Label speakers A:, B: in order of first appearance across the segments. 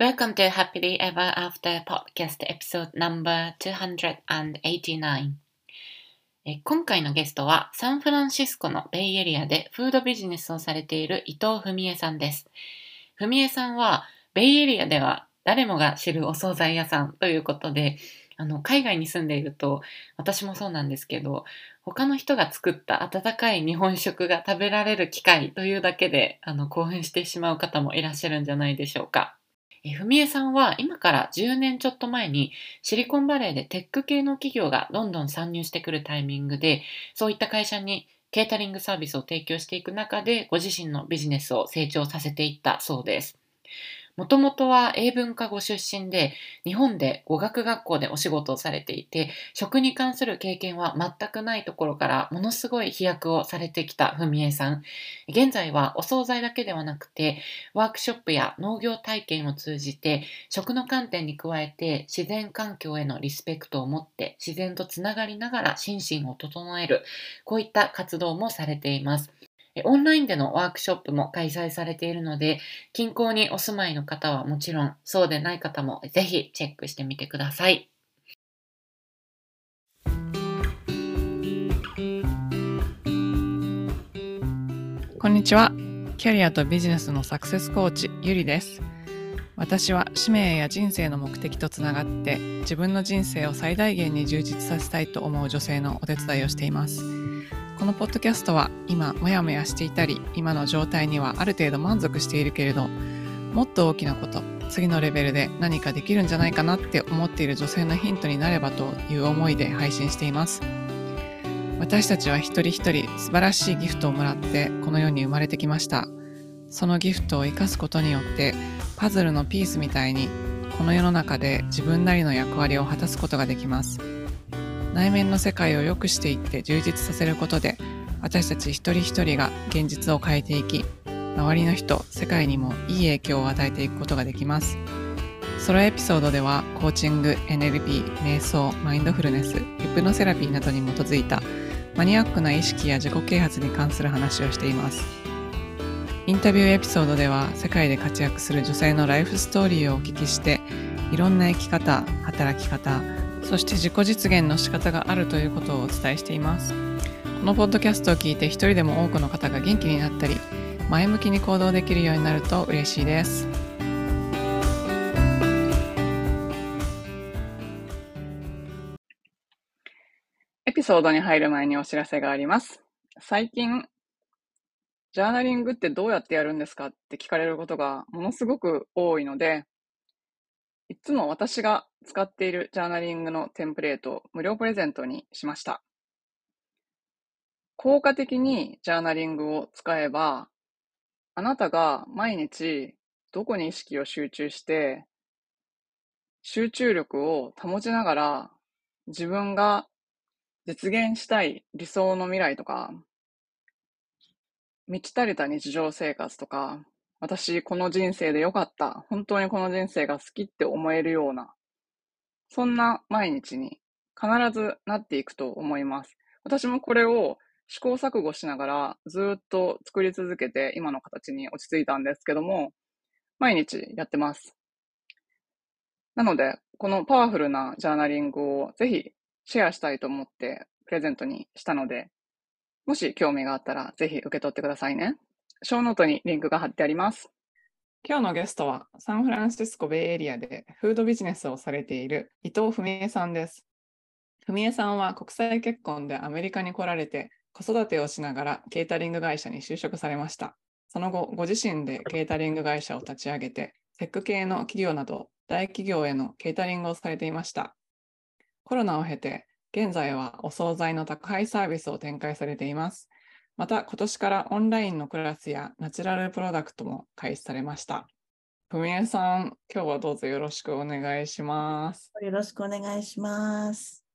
A: Welcome to Happily Ever After Podcast Episode Number 289今回のゲストはサンフランシスコのベイエリアでフードビジネスをされている伊藤文江さんです。文江さんはベイエリアでは誰もが知るお惣菜屋さんということであの海外に住んでいると私もそうなんですけど他の人が作った温かい日本食が食べられる機会というだけであの興奮してしまう方もいらっしゃるんじゃないでしょうか。えふみえさんは今から10年ちょっと前にシリコンバレーでテック系の企業がどんどん参入してくるタイミングでそういった会社にケータリングサービスを提供していく中でご自身のビジネスを成長させていったそうです。もともとは英文科ご出身で、日本で語学学校でお仕事をされていて、食に関する経験は全くないところから、ものすごい飛躍をされてきたふみえさん。現在はお惣菜だけではなくて、ワークショップや農業体験を通じて、食の観点に加えて、自然環境へのリスペクトを持って、自然とつながりながら心身を整える、こういった活動もされています。オンラインでのワークショップも開催されているので、近郊にお住まいの方はもちろん、そうでない方もぜひチェックしてみてください。
B: こんにちは。キャリアとビジネスのサクセスコーチ、ゆりです。私は使命や人生の目的とつながって自分の人生を最大限に充実させたいと思う女性のお手伝いをしています。このポッドキャストは今モヤモヤしていたり今の状態にはある程度満足しているけれどもっと大きなこと次のレベルで何かできるんじゃないかなって思っている女性のヒントになればという思いで配信しています。私たちは一人一人素晴らしいギフトをもらってこの世に生まれてきました。そのギフトを生かすことによってパズルのピースみたいにこの世の中で自分なりの役割を果たすことができます。内面の世界を良くしていって充実させることで私たち一人一人が現実を変えていき周りの人世界にもいい影響を与えていくことができますソロエピソードではコーチング NLP 瞑想マインドフルネスヒプノセラピーなどに基づいたマニアックな意識や自己啓発に関する話をしていますインタビューエピソードでは世界で活躍する女性のライフストーリーをお聞きしていろんな生き方働き方そして自己実現の仕方があるということをお伝えしています。このポッドキャストを聞いて一人でも多くの方が元気になったり、前向きに行動できるようになると嬉しいです。エピソードに入る前にお知らせがあります。最近、ジャーナリングってどうやってやるんですかって聞かれることがものすごく多いので、いつも私が使っているジャーナリングのテンプレートを無料プレゼントにしました。効果的にジャーナリングを使えば、あなたが毎日どこに意識を集中して、集中力を保ちながら自分が実現したい理想の未来とか、満ち足りた日常生活とか、私、この人生で良かった。本当にこの人生が好きって思えるような、そんな毎日に必ずなっていくと思います。私もこれを試行錯誤しながらずっと作り続けて今の形に落ち着いたんですけども、毎日やってます。なので、このパワフルなジャーナリングをぜひシェアしたいと思ってプレゼントにしたので、もし興味があったらぜひ受け取ってくださいね。ショーノートにリンクが貼ってあります。今日のゲストはサンフランシスコベイエリアでフードビジネスをされている伊藤文江さんです。文江さんは国際結婚でアメリカに来られて子育てをしながらケータリング会社に就職されました。その後、ご自身でケータリング会社を立ち上げて、テック系の企業など大企業へのケータリングをされていました。コロナを経て、現在はお惣菜の宅配サービスを展開されています。また今年からオンラインのクラスやナチュラルプロダクトも開始されました。ふみえさん、今日はどうぞよろしくお願いします。
C: よろしくお願いします。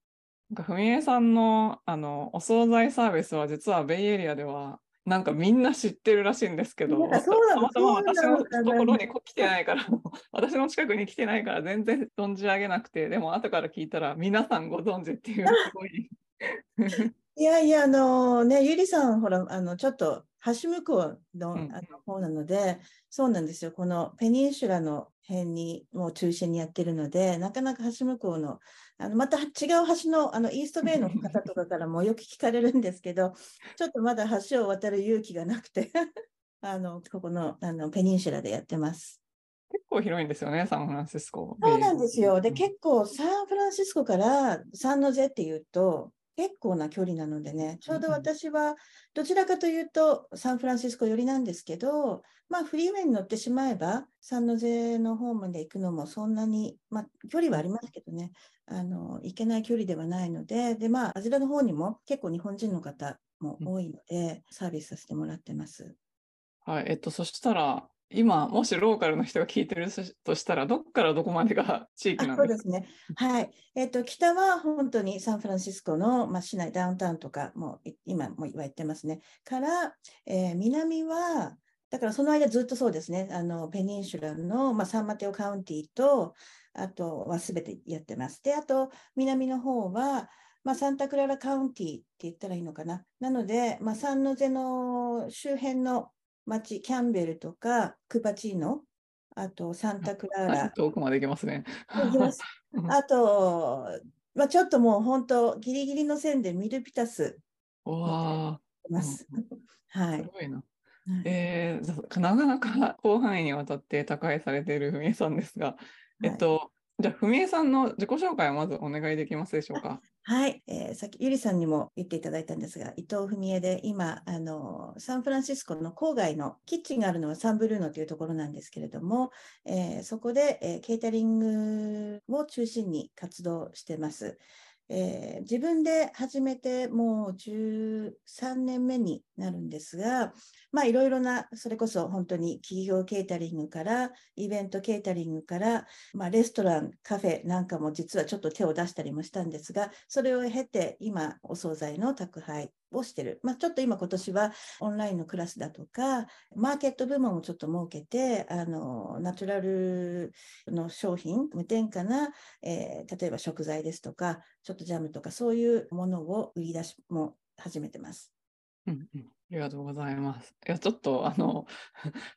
B: ふみえさんのあのお惣菜サービスは実はベイエリアではなんかみんな知ってるらしいんですけど、たまたま私のところに来てないから、私の近くに来てないから全然存じ上げなくて、でも後から聞いたら皆さんご存知っていうすごい。
C: いやいや、あのね、ゆりさん、ほら、あの、ちょっと橋向こうの,、
B: うん
C: あの方なので、そうなんですよ。このペニンシュラの辺にもう中心にやってるので、なかなか橋向こうの、あのまた違う橋のあのイーストベイの方とかからもよく聞かれるんですけど、ちょっとまだ橋を渡る勇気がなくて、あのここのあのペニンシュラでやってます。
B: 結構広いんですよね、サンフランシスコ。
C: そうなんですよ。で、
B: うん
C: 結構サンフランシスコからサンノゼっていうと、結構な距離なのでね、ちょうど私はどちらかというとサンフランシスコ寄りなんですけど、まあフリーウェイに乗ってしまえば、サンノゼの方まで行くのもそんなに、まあ距離はありますけどね、あの、行けない距離ではないので、で、まああちらの方にも結構日本人の方も多いので、サービスさせてもらってます。
B: はい、えっと、そしたら、今、もしローカルの人が聞いてるとしたら、どっからどこまでが地域なんで
C: そうですすね。はい。えっ、と、北は本当にサンフランシスコの、まあ、市内、ダウンタウンとか、もう今も言ってますね。から、えー南は、だからその間ずっとそうですね、あの、ペニンシュラの、まあ、サンマテオカウンティと、あとはすべてやってます。で、あと、南の方は、まあ、サンタクララカウンティって言ったらいいのかな。なので、まあ、サンノゼの周辺の町、キャンベルとか、クパチーノ、あと、サンタクララ、
B: 遠くまで行けますね。
C: 行きます
B: うん
C: あと、まあ、ちょっともう本当、ギリギリの線でミルピタス
B: うわ
C: います。は
B: ー、す
C: い。
B: ごいな。
C: はい
B: えー、なかなか広範囲にわたって宅配されているふみえさんですが、えっと、じゃあ、ふみえさんの自己紹介をまずお願いできますでしょうか。
C: はい、えーさっきゆりさんにも言っていただいたんですが、伊藤文江で今、あの、サンフランシスコの郊外のキッチンがあるのはサンブルーノというところなんですけれども、えーそこで、えーケータリングを中心に活動してます。えー自分で始めてもう13年目になるんですが、まあいろいろな、それこそ本当に企業ケータリングから、イベントケータリングから、まあレストラン、カフェなんかも実はちょっと手を出したりもしたんですが、それを経て今お惣菜の宅配をしてる。まあちょっと今今年はオンラインのクラスだとか、マーケット部門をちょっと設けて、あの、ナチュラルの商品、無添加な、えー例えば食材ですとか、ちょっとジャムとかそういうものを売り出しも始めてます。
B: うんうん、ありがとうございます。いや、ちょっと、あの、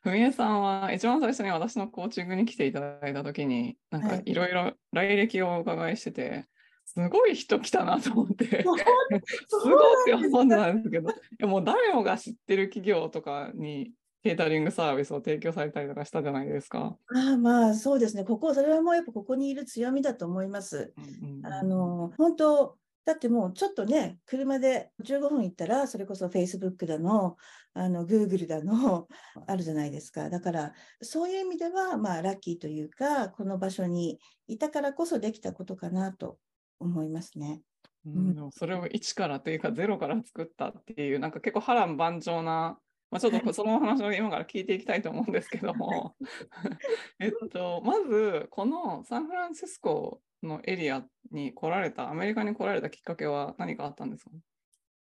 B: ふみえさんは一番最初に私のコーチングに来ていただいたときに、なんか
C: はい
B: いろいろ来歴をお伺いしてて、すごい人来たなと思って、すごいって思ってたんですけど、いやもう誰もが知ってる企業とかにケータリングサービスを提供されたりとかしたじゃないですか。
C: ああまあそうですね。ここ、それはもうやっぱここにいる強みだと思います。
B: うんうんうん
C: あの、本当、だってもうちょっとね、車で15分行ったら、それこそ Facebook だの、あの、Google だの、あるじゃないですか。だから、そういう意味では、まあ、ラッキーというか、この場所にいたからこそできたことかなと思いますね。
B: うんでもそれを1からというか0から作ったっていう、なんか結構波乱万丈な、まあ、ちょっと そのお話を今から聞いていきたいと思うんですけども、えっと、まずこのサンフランシスコのエリアに来られた、アメリカに来られたきっかけは何かあったんですか？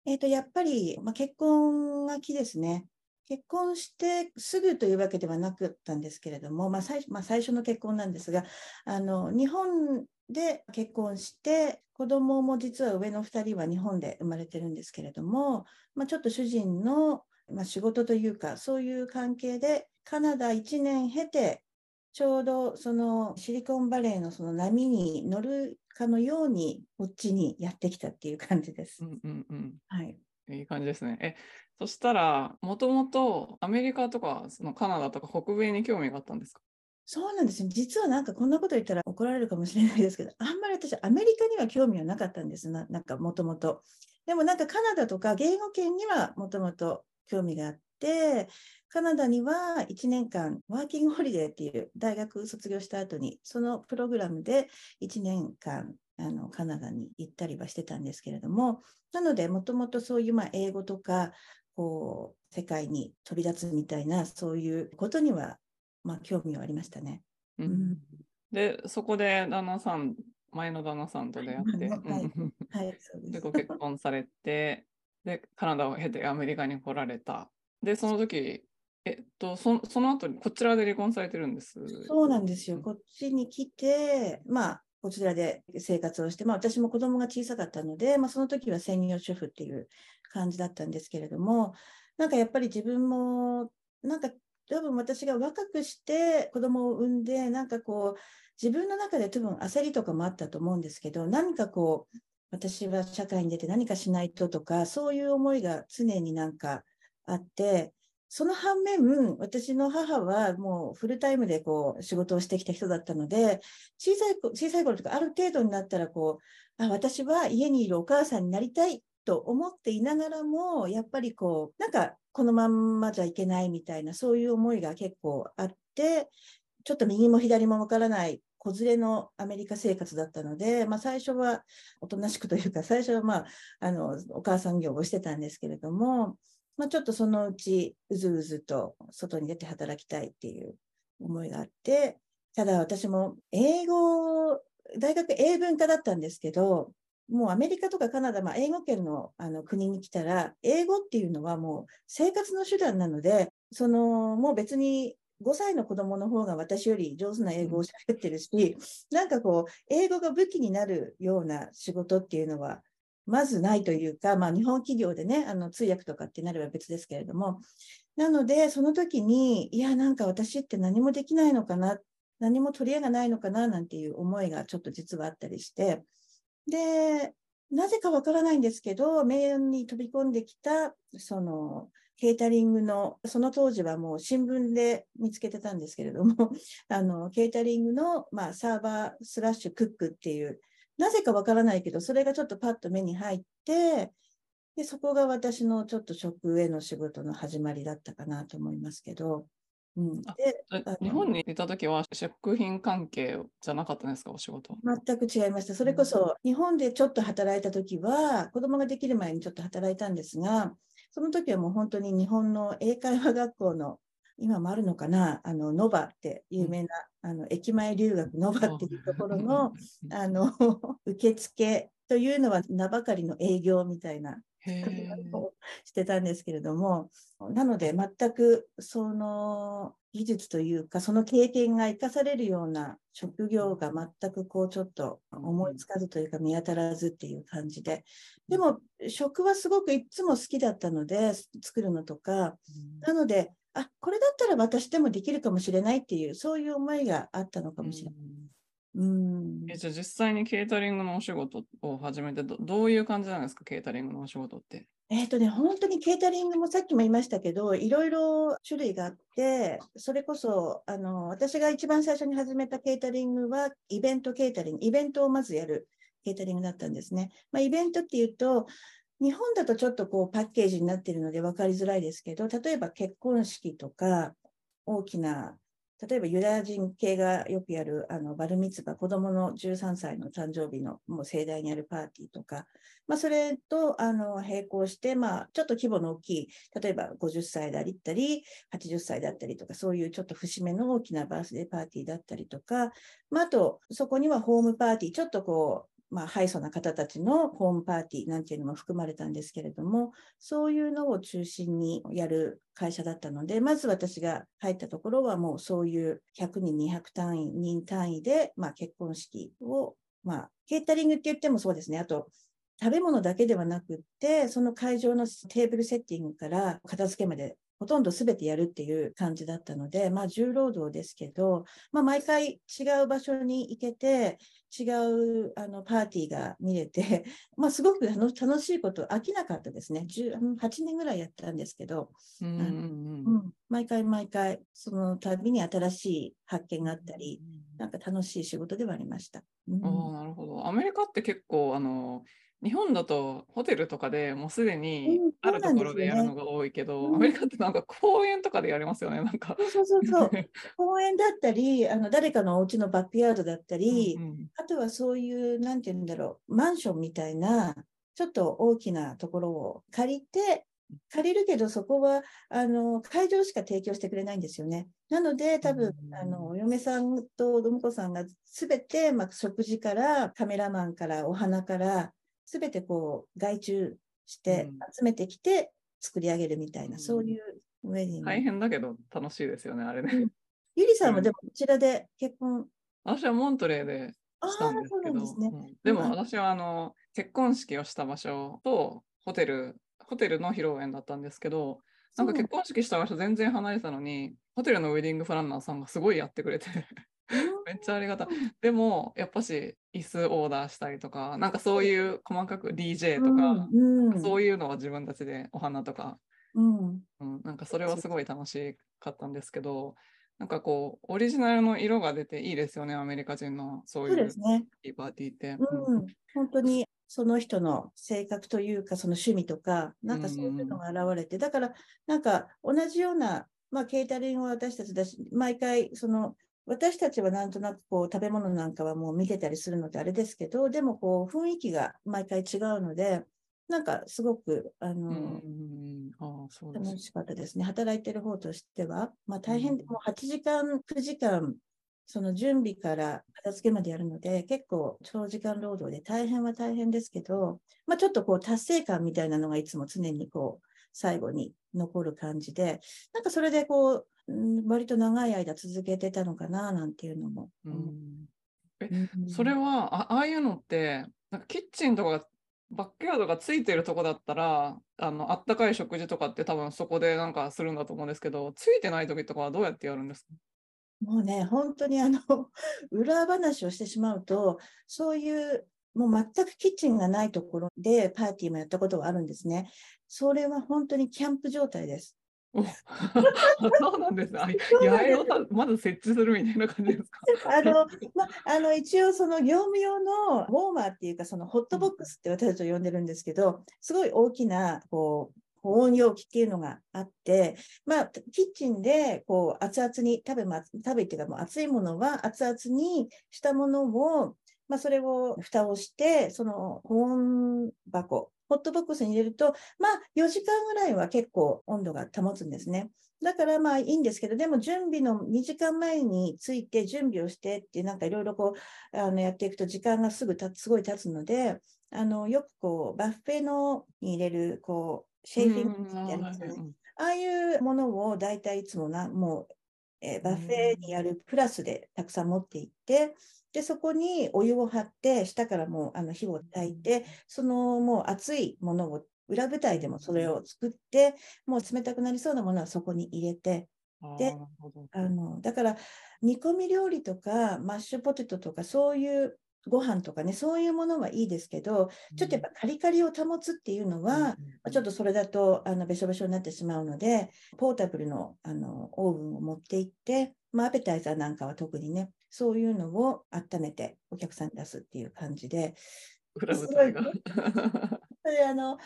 C: えっと、やっぱり、まあ、結婚が木ですね。結婚してすぐというわけではなかったんですけれども、まあ最まあ、最初の結婚なんですが、あの日本で結婚して、子供も実は上の2人は日本で生まれてるんですけれども、まあ、ちょっと主人の、まあ、仕事というか、そういう関係で、カナダ1年経て、ちょうどそのシリコンバレーのその波に乗るかのように、こっちにやってきたっていう感じです
B: う。んうんうん。
C: はい。
B: いい感じですね。え、そしたら、もともとアメリカとかそのカナダとか北米に興味があったんですか？
C: そうなんですよ。実はなんかこんなこと言ったら怒られるかもしれないですけど、あんまり私、アメリカには興味はなかったんですな、なんかもともと。でもなんかカナダとか言語圏にはもともと興味があって、カナダには1年間ワーキングホリデーっていう大学卒業した後に、そのプログラムで1年間あのカナダに行ったりはしてたんですけれども、なのでもともとそういうまあ英語とか、こう、世界に飛び立つみたいな、そういうことには、まあ興味はありましたね。
B: うん
C: ん
B: で、そこで旦那さん、前の旦那さんと出会って、
C: はいで。
B: ご結婚されて、で、カナダを経てアメリカに来られた。で、その時、えっと、そその後にこちらで離婚されてるんです？
C: そうなんですよ。こっちに来て、まあ、こちらで生活をして、まあ、私も子供が小さかったので、まあ、その時は専業主婦っていう感じだったんですけれども、なんかやっぱり自分も、なんか多分私が若くして子供を産んで、なんかこう、自分の中で多分焦りとかもあったと思うんですけど、何かこう、私は社会に出て何かしないととか、そういう思いが常になんかあって、その反面、私の母はもうフルタイムでこう仕事をしてきた人だったので、小さい小さい頃とかある程度になったらこう、あ、私は家にいるお母さんになりたいと思っていながらも、やっぱりこう、なんかこのまんまじゃいけないみたいな、そういう思いが結構あって、ちょっと右も左もわからない子連れのアメリカ生活だったので、まあ、最初はおとなしくというか、最初は、まあ、あのお母さん業をしてたんですけれども、まあ、ちょっとそのうちうずうずと外に出て働きたいっていう思いがあって、ただ私も英語、大学英文科だったんですけど、もうアメリカとかカナダ、まあ、英語圏のあの国に来たら、英語っていうのはもう生活の手段なので、そのもう別に5歳の子供の方が私より上手な英語を喋ってるし、なんかこう、英語が武器になるような仕事っていうのは、まずないというか、まあ、日本企業でね、あの通訳とかってなれば別ですけれども、なので、その時に、いや、なんか私って何もできないのかな、何も取り柄がないのかな、なんていう思いがちょっと実はあったりして、で、なぜかわからないんですけど、名誉に飛び込んできた、その、ケータリングの、その当時はもう新聞で見つけてたんですけれども、あの、ケータリングの、まあ、サーバースラッシュクックっていう、なぜかわからないけど、それがちょっとパッと目に入って、で、そこが私のちょっと食への仕事の始まりだったかなと思いますけど、うん、で
B: 日本にいた時は食品関係じゃなかったんですか、お仕事。
C: 全く違いました。それこそ、日本でちょっと働いた時は、子供ができる前にちょっと働いたんですが、その時はもう本当に日本の英会話学校の今もあるのかな、あの、ノバって有名な、あの、駅前留学ノバっていうところの、あの、受付というのは名ばかりの営業みたいなしてたんですけれども、なので全くその技術というか、その経験が生かされるような職業が全くこうちょっと思いつかずというか見当たらずっていう感じで、でも食はすごくいつも好きだったので、作るのとか、なので、あ、これだったら私でもできるかもしれないっていう、そういう思いがあったのかもしれない。
B: うん、えじゃあ実際にケータリングのお仕事を始めてど、どういう感じなんですか、ケータリングのお仕事って。
C: えっ、ー、とね、本当にケータリングもさっきも言いましたけど、いろいろ種類があって、それこそ、あの、私が一番最初に始めたケータリングは、イベントケータリング、イベントをまずやるケータリングだったんですね。まあ、イベントっていうと、日本だとちょっとこうパッケージになっているので分かりづらいですけど、例えば結婚式とか、大きな例えばユダヤ人系がよくやるあのバルミツバ、子供の13歳の誕生日のもう盛大にやるパーティーとか、まあ、それとあの並行して、まあ、ちょっと規模の大きい、例えば50歳だったり、80歳だったりとか、そういうちょっと節目の大きなバースデーパーティーだったりとか、まあ、あと、そこにはホームパーティー、ちょっとこう、まあ、ハイソな方たちのホームパーティーなんていうのも含まれたんですけれども、そういうのを中心にやる会社だったので、まず私が入ったところはもうそういう100人、200単位、人単位で、まあ、結婚式を、まあ、ケータリングって言ってもそうですね、あと、食べ物だけではなくって、その会場のテーブルセッティングから片付けまでほとんど全てやるっていう感じだったので、まあ、重労働ですけど、まあ、毎回違う場所に行けて、違うあのパーティーが見れて、まあ、すごく楽しいこと、飽きなかったですね。8年ぐらいやったんですけど、うん、うん、毎回毎回、その度に新しい発見があったり、なんか楽しい仕事ではありました。
B: うん、なるほど。アメリカって結構、あの、日本だとホテルとかでもうすでにあるところでやるのが多いけど、うん。ね、アメリカってなんか公園とかでやりますよね、なんか。
C: そうそうそう 公園だったり、あの誰かのお家のバックヤードだったり、うんうん、あとはそういう、なんて言うんだろう、マンションみたいな、ちょっと大きなところを借りて、借りるけど、そこはあの会場しか提供してくれないんですよね。なので、多分、うん、あのお嫁さんとども子さんがすべて、まあ、食事からカメラマンからお花からすべてこう外注して集めてきて作り上げるみたいな、うん、そういうウェディング。
B: 大変だけど楽しいですよね、あれね。うん、
C: ゆりさんはでもこちらで結婚、
B: 私はモントレーでしたんですけど、でね。でも私はあの結婚式をした場所とホテル、ホテルの披露宴だったんですけど、なんか結婚式した場所全然離れてたのに、ホテルのウェディングプランナーさんがすごいやってくれてめっちゃありがたい。でも、やっぱし、椅子オーダーしたりとか、なんかそういう細かく DJ とか、
C: うん。
B: そういうのは自分たちでお花とか、
C: うん。
B: うん、なんかそれはすごい楽しかったんですけど、なんかこう、オリジナルの色が出ていいですよね、アメリカ人のそういう。パーティーって。
C: うん、本当にその人の性格というか、その趣味とか、なんかそういうのが現れて、だから、なんか同じような、まあ、ケータリングは私たちだし、毎回、その、私たちはなんとなくこう食べ物なんかはもう見てたりするのであれですけど、でもこう雰囲気が毎回違うので、なんかすごく、楽しかったですね。働いてる方としては、まあ大変、もう8時間、9時間、その準備から片付けまでやるので、結構長時間労働で大変は大変ですけど、まあちょっとこう達成感みたいなのがいつも常にこう最後に残る感じで、なんかそれでこう、うん割と長い間続けてたのかななんていうのも。
B: うんえ
C: うん
B: それはあ、ああいうのって、なんかキッチンとかがバックヤードがついてるとこだったら、あのあったかい食事とかって多分そこでなんかするんだと思うんですけど、ついてない時とかはどうやってやるんですか？
C: もうね、本当にあの、裏話をしてしまうと、そういう、もう全くキッチンがないところでパーティーもやったことがあるんですね。それは本当にキャンプ状態です。
B: お そうなんですね。あ八重まず設置するみたいな感じですか？
C: あの、ま、あの、一応その業務用のウォーマーっていうか、そのホットボックスって私たちは呼んでるんですけど、すごい大きな、こう、保温容器っていうのがあって、まあ、キッチンで、こう、熱々に、食べま、食べっていうか、もう熱いものは熱々にしたものを、まあ、それを蓋をして、その保温箱、ホットボックスに入れると、まあ、4時間ぐらいは結構温度が保つんですね。だからまあいいんですけど、でも準備の2時間前について準備をしてってなんかいろいろこう、あのやっていくと時間がすぐたつ、すごい経つので、あの、よくこう、バッフェのに入れる、こう、シェイフィングってありますよね。ああいうものを大体いつもな、もう、えーバッフェにやるプラスでたくさん持っていって、で、そこにお湯を張って、下からもうあの火を焚いて、そのもう熱いものを、裏舞台でもそれを作って、もう冷たくなりそうなものはそこに入れて、で
B: あ
C: の、だから煮込み料理とかマッシュポテトとかそういうご飯とかね、そういうものはいいですけど、ちょっとやっぱカリカリを保つっていうのは、まあちょっとそれだとあのべしょべしょになってしまうので、ポータブルのあのオーブンを持って行って、まあ、アペタイザーなんかは特にね、そういうのを温めてお客さんに出すっていう感じで、
B: 裏舞台が。
C: それあの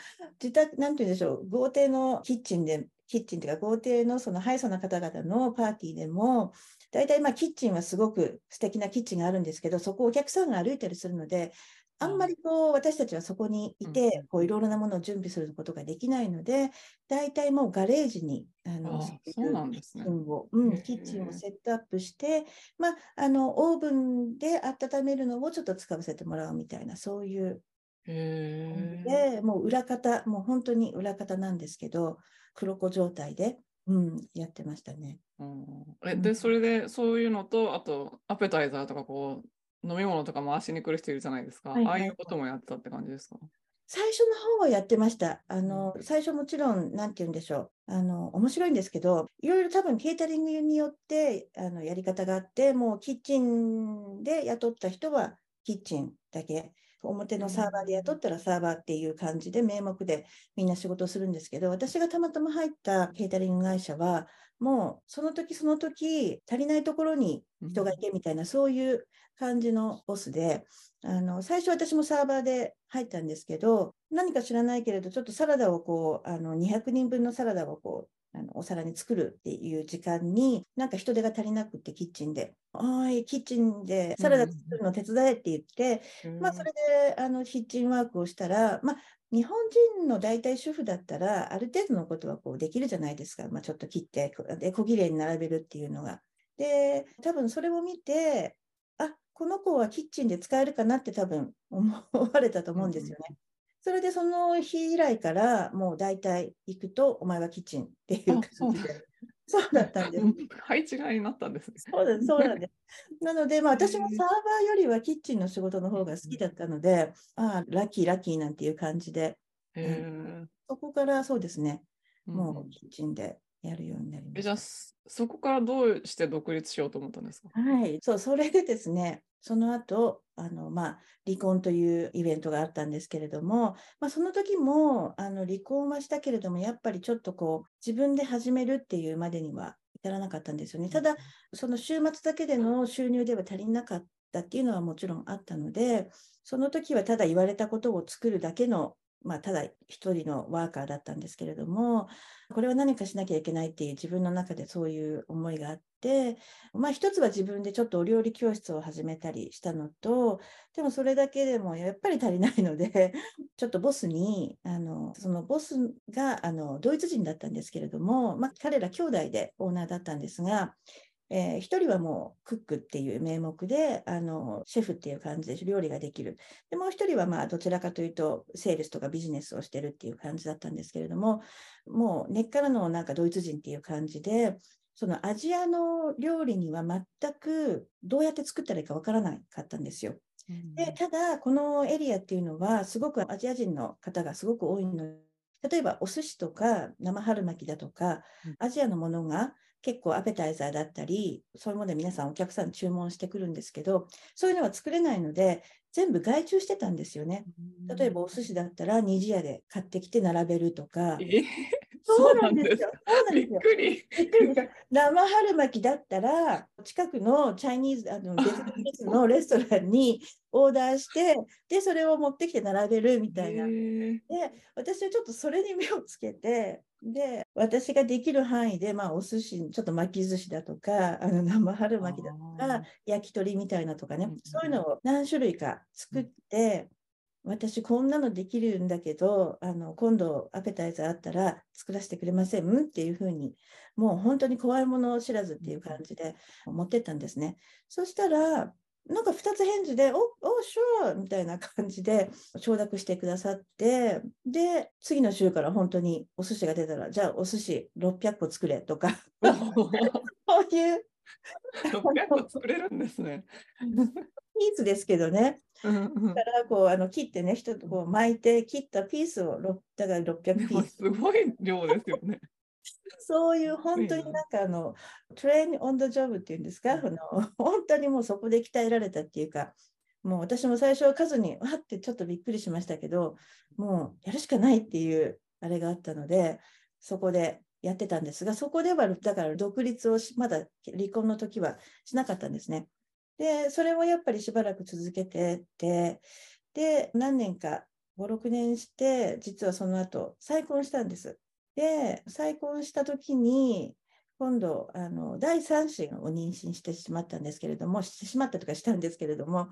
C: 自宅、なんて言うんでしょう、豪邸のキッチンで、キッチンというか豪邸のそのハイソな方々のパーティーでも、大体まあキッチンはすごく素敵なキッチンがあるんですけど、そこをお客さんが歩いたりするので、あんまりこう私たちはそこにい
B: うん。
C: て、こういろいろなものを準備することができないので、大体もうガレージにあの
B: あ
C: そう
B: なんですね。
C: キッチンを、うんキッチンをセットアップして、まあ、あのオーブンで温めるのをちょっと使わせてもらうみたいな、そういう。で、もう裏方、もう本当に裏方なんですけど、黒子状態で、うん、やってましたね。
B: うんえ
C: うん
B: で、それでそういうのと、あと、アペタイザーとかこう、飲み物とか回しに来る人いるじゃないですか。
C: はいはい
B: ああいうこともやってたって感じですか？
C: 最初の方はやってました。あの、最初もちろん、なんて言うんでしょう。あの、面白いんですけど、いろいろ多分ケータリングによって、あの、やり方があって、もうキッチンで雇った人はキッチンだけ。表のサーバーで雇ったらサーバーっていう感じで名目でみんな仕事をするんですけど、私がたまたま入ったケータリング会社は、もうその時その時足りないところに人がいてみたいな、そういう感じのボスで、あの最初私もサーバーで入ったんですけど、何か知らないけれど、ちょっとサラダをこう、あの200人分のサラダをこう、あのお皿に作るっていう時間に、なんか人手が足りなくって、キッチンで。おい、キッチンでサラダ作るの手伝えって言って、まあ、それであのキッチンワークをしたら、まあ、日本人の大体主婦だったら、ある程度のことはこうできるじゃないですか。まあ、ちょっと切って、こで小綺麗に並べるっていうのが。で、多分それを見て、あこの子はキッチンで使えるかなって多分思われたと思うんですよね。それでその日以来から、もう大体行くと、お前はキッチンっていう感じで。そうだったんです。
B: 配置がになったんですね。
C: そうです、そうなんです。なので、まあ、私もサーバーよりはキッチンの仕事の方が好きだったので、ああ、ラッキー、ラッキーなんていう感じで、
B: へえ。
C: そこからそうですね、もうキッチンでやるようになりました。
B: えじゃあそそこからどうして独立しようと思ったんですか？
C: はい、そう、それでですね、その後、あの、まあ、離婚というイベントがあったんですけれども、まあ、その時も、あの、離婚はしたけれども、やっぱりちょっとこう、自分で始めるっていうまでには至らなかったんですよね。ただ、その週末だけでの収入では足りなかったっていうのはもちろんあったので、その時はただ言われたことを作るだけのまあ、ただ一人のワーカーだったんですけれども、これは何かしなきゃいけないっていう自分の中でそういう思いがあって、まあ、一つは自分でちょっとお料理教室を始めたりしたのと、でもそれだけでもやっぱり足りないので、ちょっとボスに、あのそのボスがあのドイツ人だったんですけれども、まあ、彼ら兄弟でオーナーだったんですが、えー、一人はもうクックっていう名目で、あの、シェフっていう感じで料理ができる。で、もう一人はまあどちらかというと、セールスとかビジネスをしてるっていう感じだったんですけれども、もう根っからのなんかドイツ人っていう感じで、そのアジアの料理には全くどうやって作ったらいいかわからなかったんですよ。で、ただ、このエリアっていうのは、すごくアジア人の方がすごく多いので、例えばお寿司とか生春巻きだとか、アジアのものが結構アペタイザーだったり、そういうもので皆さんお客さん注文してくるんですけど、そういうのは作れないので、全部外注してたんですよね。例えばお寿司だったら、ニジ屋で買ってきて並べるとか。
B: え
C: そうなんですよ。そうなん
B: び
C: ですよ。
B: っくり。
C: びっくり生春巻きだったら、近くのチャイニーズ、あの、ベトナムのレストランにオーダーして、で、それを持ってきて並べるみたいな。で、私はちょっとそれに目をつけて、で、私ができる範囲で、まあ、お寿司、ちょっと巻き寿司だとか、あの生春巻きだと
B: あ
C: か、焼き鳥みたいなとかね
B: うんうん、
C: そういうのを何種類か作って、私こんなのできるんだけど、あの、今度アペタイザーあったら作らせてくれません？っていうふうに、もう本当に怖いもの知らずっていう感じで持ってったんですね。そしたら、なんか2つ返事で、お、お、シューみたいな感じで承諾してくださって、で、次の週から本当にお寿司が出たら、じゃあお寿司600個作れとか、そういう
B: 600個作れるんですね。
C: ピースですけどね、
B: うんうん
C: だからこうあの切ってね、一つこう巻いて切ったピースをろだから600
B: でも
C: ピース。
B: すごい量ですよね。
C: そういう本当に
B: いな
C: なんかあの、トレインオンドジョブっていうんですか、あの本当にもうそこで鍛えられたっていうか、もう私も最初は数にわってちょっとびっくりしましたけど、もうやるしかないっていうあれがあったので、そこでやってたんですが、そこではだから独立をしまだ離婚の時はしなかったんですね。で、それをやっぱりしばらく続けてって、で、何年か、5、6年して、実はその後、再婚したんです。で、再婚した時に、今度、あの、第三子を妊娠してしまったんですけれども、してしまったとかしたんですけれども、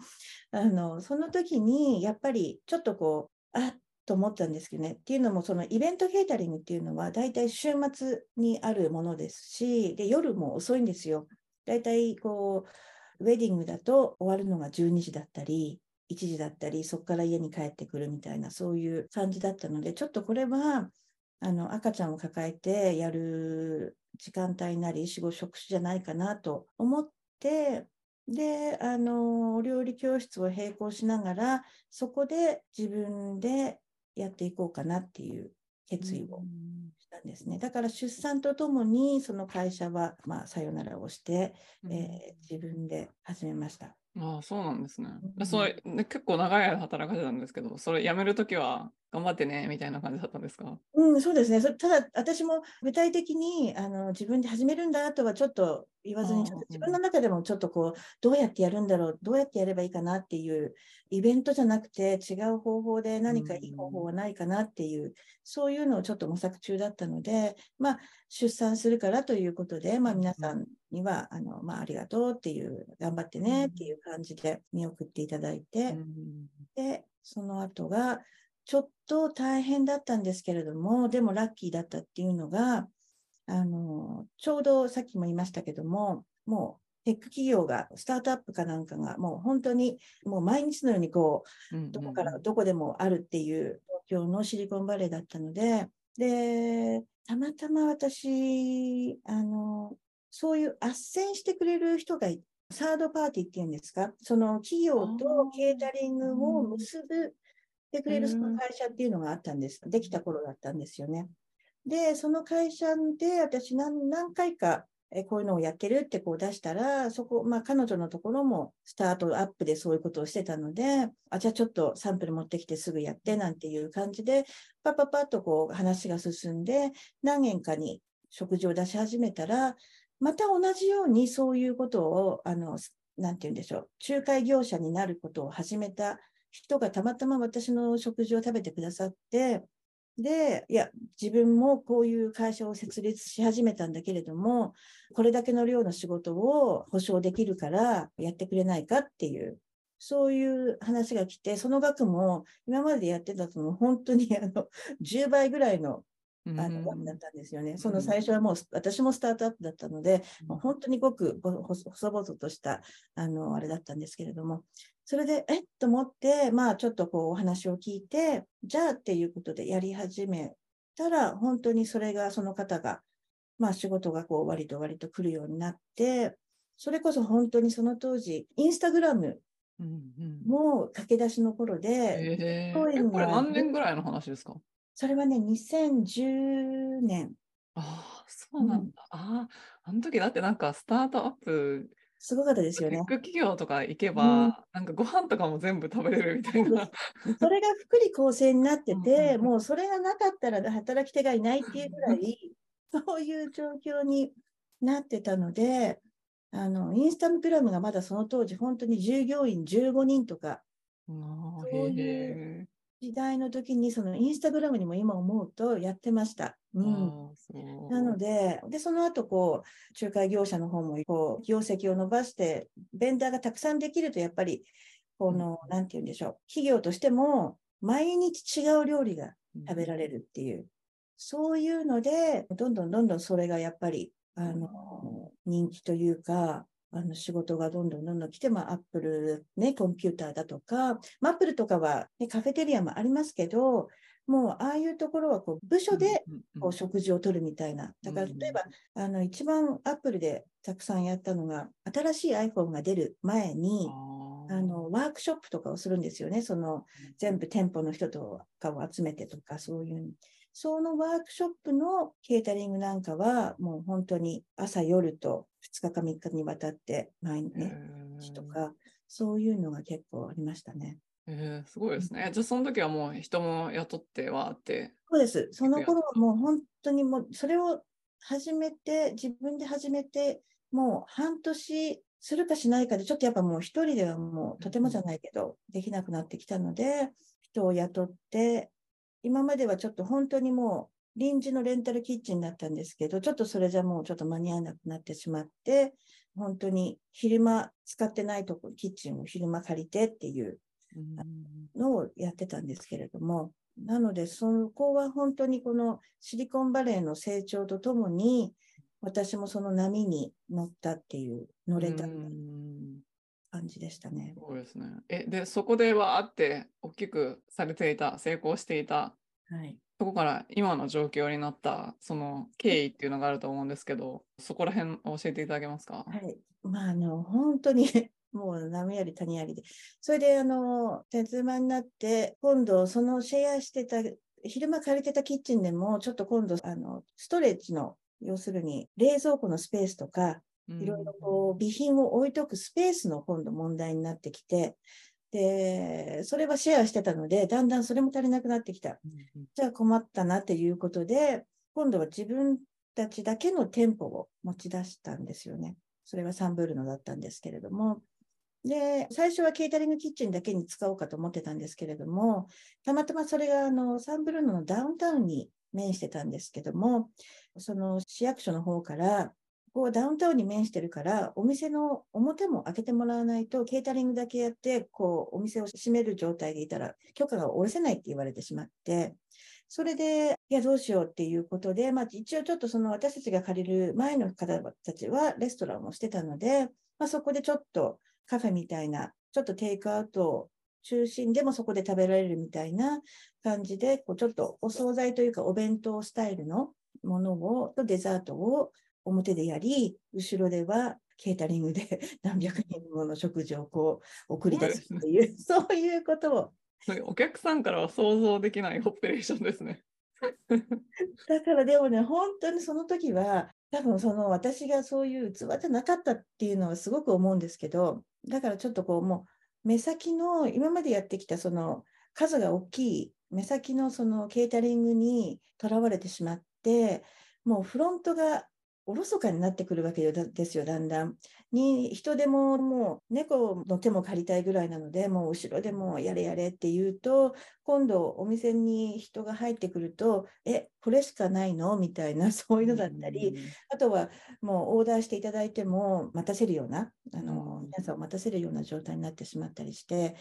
C: あの、その時に、やっぱりちょっとこう、あっと思ったんですけどね。っていうのも、そのイベントケータリングっていうのは、大体週末にあるものですし、で、夜も遅いんですよ。大体、こう、ウェディングだと終わるのが12時だったり、1時だったり、そこから家に帰ってくるみたいな、そういう感じだったので、ちょっとこれは、あの、赤ちゃんを抱えてやる時間帯なり、仕事、職種じゃないかなと思って、で、あの、お料理教室を並行しながら、そこで自分でやっていこうかなっていう決意をしたんですね。だから出産とともに、その会社は、まあ、さよならをして、えー自分で始めました。
B: ああ、そうなんですね。
C: うん
B: それ、ね、結構長い間働かれてたんですけど、それ辞めるときは頑張ってね、みたいな感じだったんですか？
C: うん、そうですね。そただ、私も具体的にあの自分で始めるんだとはちょっと言わずに、ちょっと自分の中でもちょっとこう、どうやってやるんだろう、どうやってやればいいかなっていう、イベントじゃなくて違う方法で何かいい方法はないかなっていう、そういうのをちょっと模索中だったので、まあ、出産するからということで、まあ、皆さんには、あの、まあ、ありがとうっていう、頑張ってねっていう感じで見送っていただいて、
B: うん。
C: で、その後が、ちょっと大変だったんですけれども、でもラッキーだったっていうのが、あの、ちょうどさっきも言いましたけども、もうテック企業が、スタートアップかなんかが、もう本当に、もう毎日のようにこう、
B: うん
C: どこからどこでもあるっていう東京のシリコンバレーだったので、で、たまたま私、あの、そういう斡旋してくれる人がいサードパーティーっていうんですか、その企業とケータリングを結ぶてくれるその会社っていうのがあったんです。できた頃だったんですよね。で、その会社で私何何回かえこういうのをやってるってこう出したら、そこ、まあ彼女のところもスタートアップでそういうことをしてたので、あ、じゃあちょっとサンプル持ってきてすぐやってなんていう感じで、パッパッパッとこう話が進んで、何件かに食事を出し始めたら、また同じようにそういうことを、あの、なんて言うんでしょう、仲介業者になることを始めた人がたまたま私の食事を食べてくださって、で、いや、自分もこういう会社を設立し始めたんだけれども、これだけの量の仕事を保証できるからやってくれないかっていう、そういう話が来て、その額も今までやってたとも本当にあの10倍ぐらいのあの額だったんですよね。その最初はもう私もスタートアップだったので、もう本当にごく細々としたあのあれだったんですけれども、それで、えっと思って、まあちょっとこうお話を聞いて、じゃあっていうことでやり始めたら、本当にそれがその方が、まあ仕事がこう割と割と来るようになって、それこそ本当にその当時、インスタグラムも駆け出しの頃で、
B: えー、これ何年ぐらいの話ですか？
C: それはね、2010年。
B: ああ、そうなんだ。うん、ああ、あの時だってなんかスタートアップ
C: すごかったですよね。
B: 企業とか行けば、うん、なんかご飯とかも全部食べれるみたいな。
C: それが福利厚生になってて、もうそれがなかったら働き手がいないっていうぐらい、そういう状況になってたので、あの、インスタグラムがまだその当時、本当に従業員15人とか、そういう時代の時に、そのインスタグラムにも今思うとやってました。うん、なので、で、その後、こう、仲介業者の方も、こう、業績を伸ばして、ベンダーがたくさんできると、やっぱり、この、うん、なんて言うんでしょう、企業としても、毎日違う料理が食べられるっていう、うん、そういうので、どんどんどんどんそれがやっぱり、あの、人気というか、あの仕事がどんどんどんどん来て、まあ、アップル、ね、コンピューターだとか、まあ、アップルとかは、ね、カフェテリアもありますけど、もうああいうところはこう部署でこう食事をとるみたいな。だから例えば、あの一番アップルでたくさんやったのが、新しい iPhone が出る前に、あのワークショップとかをするんですよね。その全部店舗の人とかを集めてとか、そういう。そのワークショップのケータリングなんかは、もう本当に朝夜と2日か3日にわたって毎日とか、そういうのが結構ありましたね。
B: えー、すごいですね。じゃあその時はもう人も雇ってはって。
C: そうです。その頃はもう本当にもうそれを始めて、自分で始めて、もう半年するかしないかで、ちょっとやっぱもう一人ではもうとてもじゃないけど、できなくなってきたので、人を雇って、今まではちょっと本当にもう臨時のレンタルキッチンだったんですけど、ちょっとそれじゃもうちょっと間に合わなくなってしまって、本当に昼間使ってないとこ、キッチンを昼間借りてっていうのをやってたんですけれども、なので、そこは本当にこのシリコンバレーの成長とともに、私もその波に乗ったっていう、乗れた。感じでしたね。
B: そうですね。え、で、そこではあって、大きくされていた、成功していた、
C: はい、
B: そこから今の状況になった、その経緯っていうのがあると思うんですけど、そこら辺教えていただけますか？
C: はい。まあ、あの、本当に もう波あり谷ありで。それで、あの、鉄馬になって、今度、そのシェアしてた、昼間借りてたキッチンでも、ちょっと今度、あの、ストレッジの、要するに、冷蔵庫のスペースとか、いろいろこう、備品を置いとくスペースの今度問題になってきて、で、それはシェアしてたので、だんだんそれも足りなくなってきた。じゃあ困ったなっていうことで、今度は自分たちだけの店舗を持ち出したんですよね。それはサンブールのだったんですけれども、で、最初はケータリングキッチンだけに使おうかと思ってたんですけれども、たまたまそれがあのサンブルーノのダウンタウンに面してたんですけども、その市役所の方から、ここダウンタウンに面してるから、お店の表も開けてもらわないと、ケータリングだけやって、こう、お店を閉める状態でいたら、許可が下ろせないって言われてしまって、それで、いや、どうしようっていうことで、まあ、一応ちょっとその私たちが借りる前の方たちはレストランをしてたので、まあ、そこでちょっとカフェみたいな、ちょっとテイクアウト中心でもそこで食べられるみたいな感じで、こうちょっとお惣菜というかお弁当スタイルのものを、とデザートを表でやり、後ろではケータリングで 何百人もの食事をこう送り出すっていう、そういうことを。
B: お客さんからは想像できないオペレーションですね。
C: だからでもね、本当にその時は、多分その私がそういう器じゃなかったっていうのはすごく思うんですけど、だからちょっとこう、もう目先の今までやってきたその数が大きい目先のそのケータリングにとらわれてしまって、もうフロントがおろそかになってくるわけですよ、だんだん。に人でももう猫の手も借りたいぐらいなので、もう後ろでもやれやれって言うと、今度お店に人が入ってくると、え、これしかないの？みたいな、そういうのだったり、あとはもうオーダーしていただいても待たせるような、あの皆さんを待たせるような状態になってしまったりして、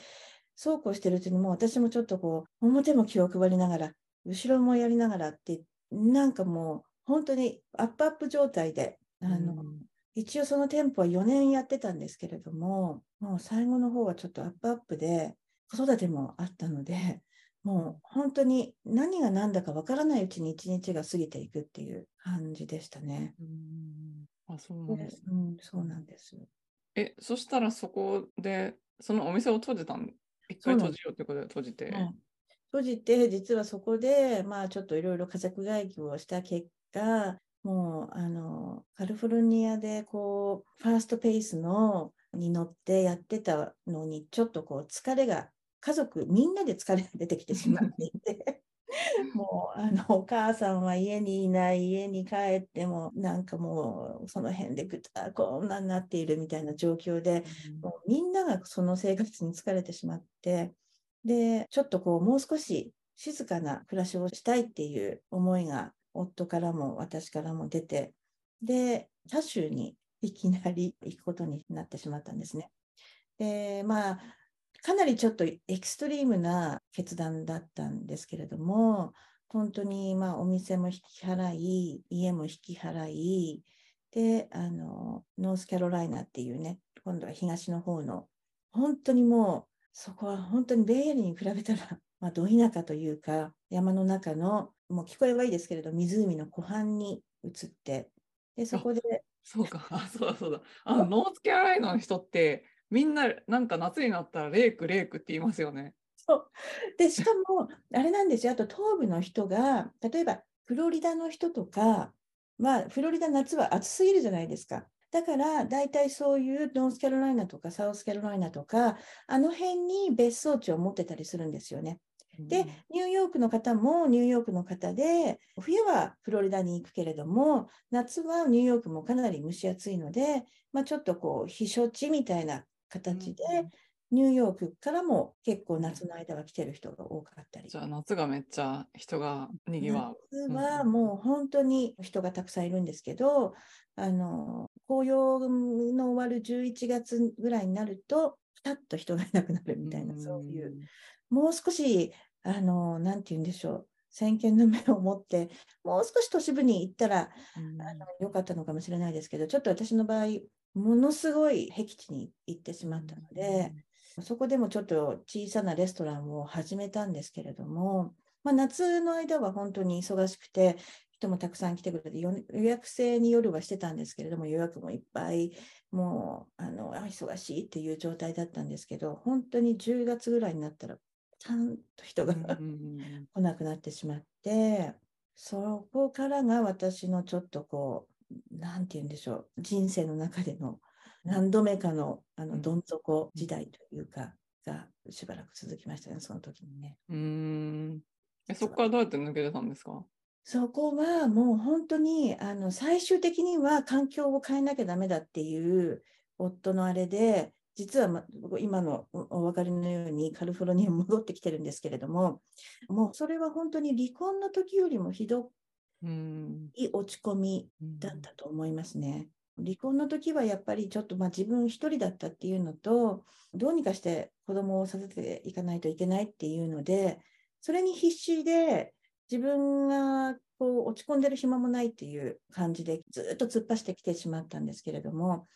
C: そうこうしてるうちにもう私もちょっとこう、表も気を配りながら、後ろもやりながらって、なんかもう本当にアップアップ状態で、あの、うん、一応その店舗は4年やってたんですけれども、もう最後の方はちょっとアップアップで、子育てもあったので、もう本当に何が何だかわからないうちに一日が過ぎていくっていう感じでしたね。う
B: んあそうなんです、
C: うん、そうなんです。
B: え、そしたらそこで、そのお店を閉じたん？一回閉じようってことで閉じて。
C: 閉じて、実はそこで、まあちょっといろいろ家族会議をした結果、もう、あの、カリフォルニアで、こう、ファーストペースの、に乗ってやってたのに、ちょっとこう、疲れが、家族みんなで疲れが出てきてしまっていて、もう、あの、お母さんは家にいない、家に帰っても、なんかもう、その辺でぐたこんなになっているみたいな状況で、うん、もうみんながその生活に疲れてしまって、で、ちょっとこう、もう少し静かな暮らしをしたいっていう思いが夫からも私からも出て、で、多州にいきなり行くことになってしまったんですね。で、まあ、かなりちょっとエクストリームな決断だったんですけれども、本当にまあお店も引き払い、家も引き払い、で、あの、ノースカロライナっていうね、今度は東の方の、本当にもう、そこは本当にベイエリに比べたら、まあ、ど田舎というか、山の中のもう聞こえはいいですけれど、湖の湖畔に移って、で、そこで。
B: そうか、あ、そうだそうだ。あの、ノースキャロライナの人って、みんな、なんか夏になったらレイク、レイクって言いますよね。
C: そう。で、しかも、あれなんですよ。あと、東部の人が、例えば、フロリダの人とか、まあ、フロリダ夏は暑すぎるじゃないですか。だから、大体そういうノースキャロライナとかサウスキャロライナとか、あの辺に別荘地を持ってたりするんですよね。で、ニューヨークの方もニューヨークの方で、冬はフロリダに行くけれども、夏はニューヨークもかなり蒸し暑いので、まあ、ちょっとこう、避暑地みたいな形で、ニューヨークからも結構夏の間は来てる人が多かったり。
B: じゃあ夏がめっちゃ人がにぎわ
C: う。夏はもう本当に人がたくさんいるんですけど、あの、紅葉の終わる11月ぐらいになると、ピタッと人がいなくなるみたいな、そういうもう少し、あの、なんて言うんでしょう。先見の目を持って、もう少し都市部に行ったら、うん、あのよかったのかもしれないですけど、ちょっと私の場合、ものすごい僻地に行ってしまったので、うん、そこでもちょっと小さなレストランを始めたんですけれども、まあ、夏の間は本当に忙しくて、人もたくさん来てくれて、予約制に夜はしてたんですけれども、予約もいっぱい、もう、あの、忙しいっていう状態だったんですけど、本当に10月ぐらいになったら、ちゃんと人が 来なくなってしまって、そこからが私のちょっとこう、なんて言うんでしょう、人生の中での何度目かのあのどん底時代というか、がしばらく続きましたね、その時にね。
B: うん。えそこからどうやって抜け出たんですか？
C: そこはもう本当にあの最終的には環境を変えなきゃダメだっていう夫のあれで実は、ま、今のお分かりのようにカリフォルニアに戻ってきてるんですけれども、もうそれは本当に離婚の時よりもひどい落ち込みだったと思いますね。離婚の時はやっぱりちょっとまあ自分一人だったっていうのと、どうにかして子供を育てていかないといけないっていうので、それに必死で自分がこう落ち込んでる暇もないっていう感じでずっと突っ走ってきてしまったんですけれども、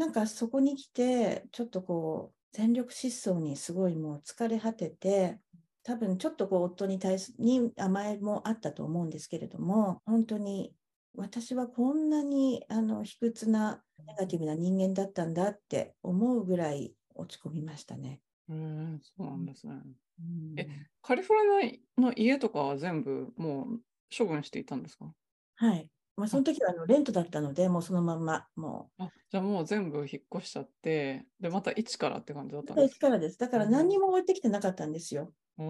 C: なんかそこに来て、ちょっとこう、全力疾走にすごいもう疲れ果てて、多分ちょっとこう夫に対すに甘えもあったと思うんですけれども、本当に私はこんなにあの卑屈なネガティブな人間だったんだって思うぐらい落ち込みましたね。
B: へえそうなんですね。
C: うん
B: えカリフォルニアの家とかは全部もう処分していたんですか？
C: はい。まあ、その時はあのレントだったので、もうそのまんま、も
B: あじゃあもう全部引っ越しちゃって、で、また一からって感じだっ
C: う、
B: たんですか
C: 一からです。だから何にも置いてきてなかったんですよ。
B: 本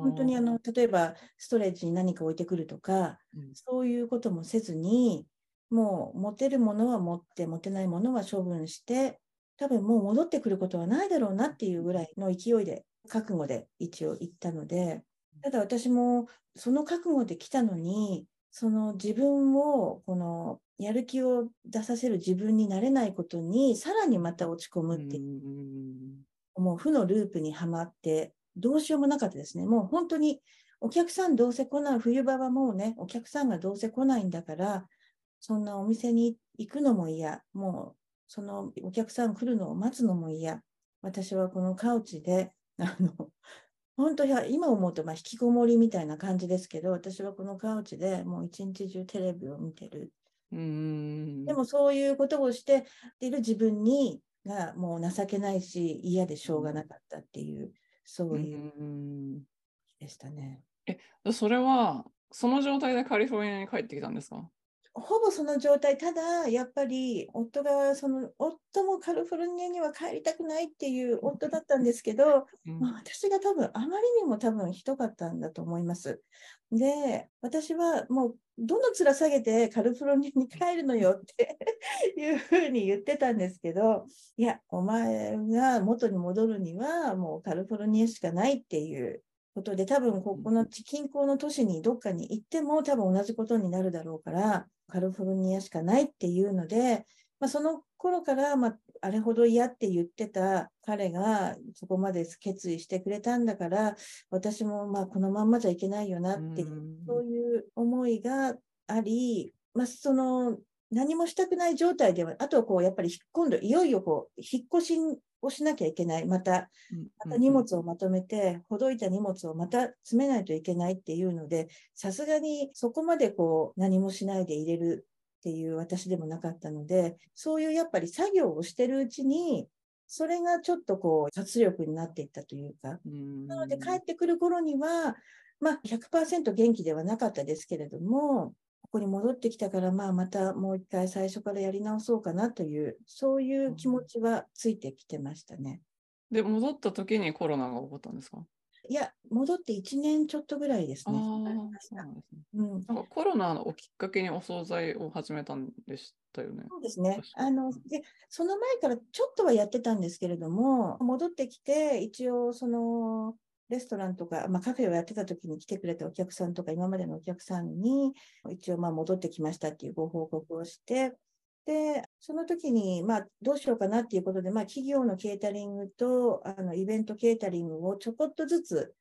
C: 本当にあの、例えばストレージに何か置いてくるとか、
B: うん。
C: そういうこともせずに、もう持てるものは持って、持てないものは処分して、多分もう戻ってくることはないだろうなっていうぐらいの勢いで、覚悟で一応行ったので、ただ私もその覚悟で来たのに、その自分を、このやる気を出させる自分になれないことに、さらにまた落ち込むっていう
B: うん
C: もう負のループにはまって、どうしようもなかったですね。もう本当にお客さんどうせ来ない、冬場はもうね、お客さんがどうせ来ないんだから、そんなお店に行くのも嫌、もうそのお客さん来るのを待つのも嫌。私はこのカウチで、あの、本当や今思うとまあ引きこもりみたいな感じですけど、私はこのカウチでもう一日中テレビを見てる。
B: うん
C: でもそういうことをしている自分にがもう情けないし嫌でしょうがなかったっていう、そういう
B: うん
C: でしたね。
B: それはその状態でカリフォルニアに帰ってきたんですか？
C: ほぼその状態、ただやっぱり夫がその夫もカリフォルニアには帰りたくないっていう夫だったんですけど、
B: うん
C: まあ、私が多分あまりにも多分ひどかったんだと思います。で、私はもうどんどん面下げてカリフォルニアに帰るのよって いうふうに言ってたんですけど、いや、お前が元に戻るにはもうカリフォルニアしかないっていうことで、多分ここの近郊の都市にどっかに行っても多分同じことになるだろうから、カリフォルニアしかないっていうので、まあ、その頃から、まあ、あれほど嫌って言ってた彼がそこまで決意してくれたんだから、私もまあこのまんまじゃいけないよなっていう、
B: うん
C: そういう思いがあり、まあ、その何もしたくない状態では、あとはこうやっぱり今度いよいよこう引っ越しをしなきゃいけない。またまた荷物をまとめて、ほどいた荷物をまた詰めないといけないっていうので、さすがにそこまでこう何もしないで入れるっていう私でもなかったので、そういうやっぱり作業をしてるうちに、それがちょっとこう活力になっていったというか、なので帰ってくる頃には、まあ100%元気ではなかったですけれども、ここに戻ってきたから、まあまたもう一回最初からやり直そうかなという、そういう気持ちはついてきてましたね。
B: で、戻った時にコロナが起こったんですか？
C: いや、戻って1年ちょっとぐらいですね。
B: コロナをきっかけにお惣菜を始めたんでしたよね。
C: そうですねあの、で、その前からちょっとはやってたんですけれども、戻ってきて、一応、その、レストランとか、まあ、カフェをやってた時に来てくれたお客さんとか、今までのお客さんに、一応、まあ、戻ってきましたっていうご報告をして、で、その時に、まあ、どうしようかなっていうことで、まあ、企業のケータリングと、あの、イベントケータリングをちょこっとずつ、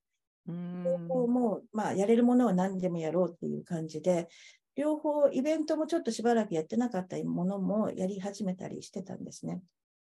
C: 両方もう、まあ、やれるものは何でもやろうっていう感じで、両方、イベントもちょっとしばらくやってなかったものもやり始めたりしてたんですね。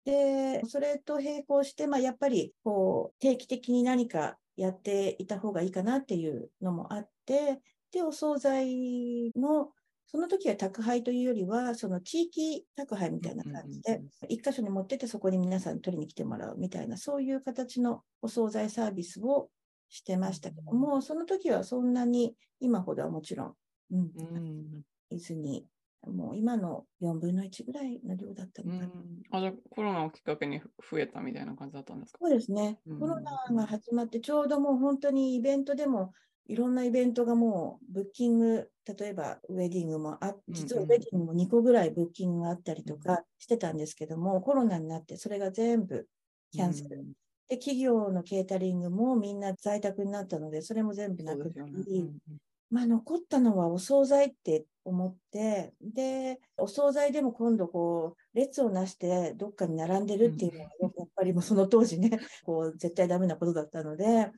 C: で、それと並行して、まあ、やっぱり、こう、定期的に何かやっていた方がいいかなっていうのもあって、で、お惣菜の、その時は宅配というよりは、その地域宅配みたいな感じで一箇所に持ってってそこに皆さん取りに来てもらうみたいな、そういう形のお惣菜サービスをしてましたけども、その時はそんなに今ほどはもちろん、うん、
B: うん。
C: いずに、もう今の4分の1ぐらいの量だった
B: う
C: のかな。
B: んあじゃあコロナをきっかけに増えたみたいな感じだったんですか？
C: そうですね
B: うん。
C: コロナが始まって、ちょうどもう本当にイベントでも、いろんなイベントがもうブッキング、例えばウェディングもあ、実はウェディングも2個ぐらいブッキングがあったりとかしてたんですけども、コロナになってそれが全部キャンセル。
B: うん
C: で、企業のケータリングもみんな在宅になったので、それも全部なくな
B: そうですよね。
C: り、
B: うん
C: まあ残ったのはお惣菜って思って、で、お惣菜でも今度こう、列をなしてどっかに並んでるっていうのは、やっぱりもうその当時ね、こう、絶対ダメなことだったので、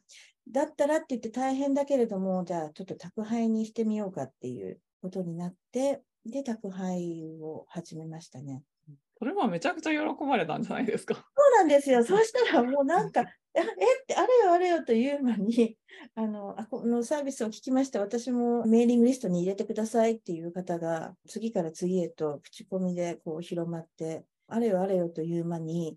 C: だったらって言って大変だけれども、じゃあちょっと宅配にしてみようかっていうことになって、で、宅配を始めましたね。
B: それはめちゃくちゃ喜ばれたんじゃないですか。
C: そうなんですよ。そうしたらもうなんか、ええって、あれよあれよという間に、あの、あこのサービスを聞きました。私もメーリングリストに入れてくださいっていう方が、次から次へと口コミでこう広まって、あれよあれよという間に、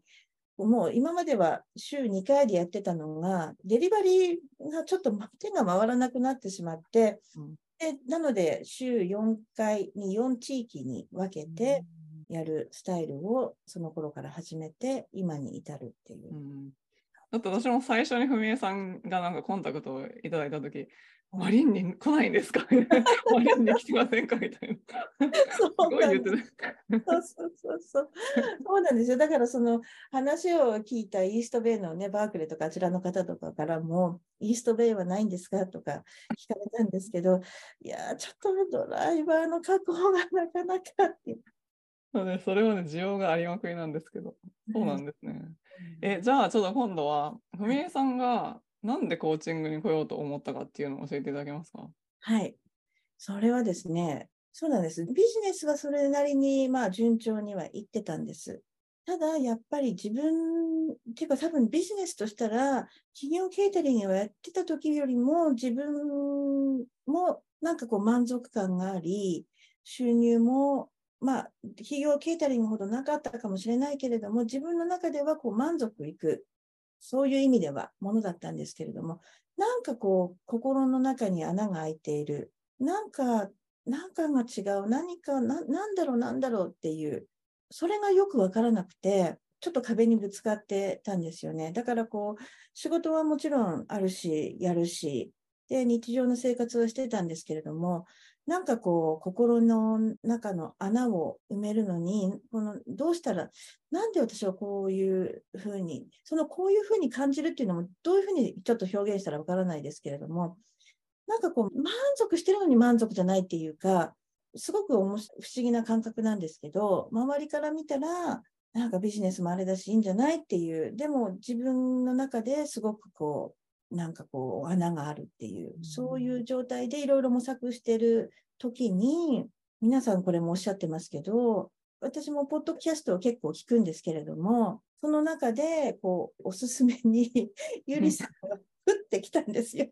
C: もう今までは週2回でやってたのが、デリバリーがちょっと手が回らなくなってしまって、
B: うん
C: でなので週4回に4地域に分けてやるスタイルをその頃から始めて、今に至るっていう
B: う。んだって私も最初に文江さんがなんかコンタクトをいただいたとき、マリンに来ないんですか？マリンに来てませんか？みたいな。す
C: そうなんで。すそうそうそうそう。なんですよ。だからその話を聞いたイーストベイのね、バークレーとかあちらの方とかからも、イーストベイはないんですか？とか聞かれたんですけど、いやー、ちょっとドライバーの確保がなかなかって。
B: そうね、それはね、需要がありまくりなんですけど。そうなんですね。え、じゃあちょっと今度は、文江さんがなんでコーチングに来ようと思ったかっていうのを教えていただけますか？
C: はい。それはですね、そうなんです。ビジネスはそれなりに、まあ、順調にはいってたんです。ただ、やっぱり自分、っていうか多分ビジネスとしたら、企業ケータリングをやってた時よりも、自分もなんかこう満足感があり、収入も、まあ、企業ケータリングほどなかったかもしれないけれども、自分の中ではこう満足いく、そういう意味ではものだったんですけれども、なんかこう、心の中に穴が開いている。なんか、なんかが違う。何か、ななんだろう、なんだろうっていう。それがよくわからなくて、ちょっと壁にぶつかってたんですよね。だからこう、仕事はもちろんあるし、やるし、で、日常の生活はしてたんですけれども、なんかこう、心の中の穴を埋めるのに、この、どうしたら、なんで私はこういうふうに、そのこういうふうに感じるっていうのも、どういうふうにちょっと表現したらわからないですけれども、なんかこう、満足してるのに満足じゃないっていうか、すごく不思議な感覚なんですけど、周りから見たら、なんかビジネスもあれだし、いいんじゃないっていう、でも自分の中ですごくこう、なんかこう、穴があるっていう、そういう状態でいろいろ模索してる時に、皆さんこれもおっしゃってますけど、私もポッドキャストを結構聞くんですけれども、その中で、こう、おすすめに、ゆりさんが降ってきたんですよ。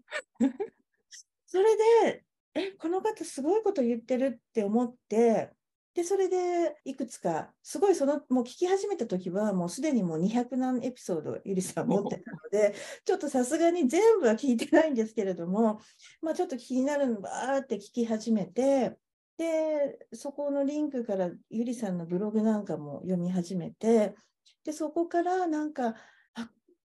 C: それで、え、この方すごいこと言ってるって思って、で、それでいくつか、すごいその、もう聞き始めた時は、もうすでにもう200何エピソード、ゆりさん持ってたので、ちょっとさすがに全部は聞いてないんですけれども、まあちょっと気になるのばーって聞き始めて、で、そこのリンクからゆりさんのブログなんかも読み始めて、で、そこからなんか、あ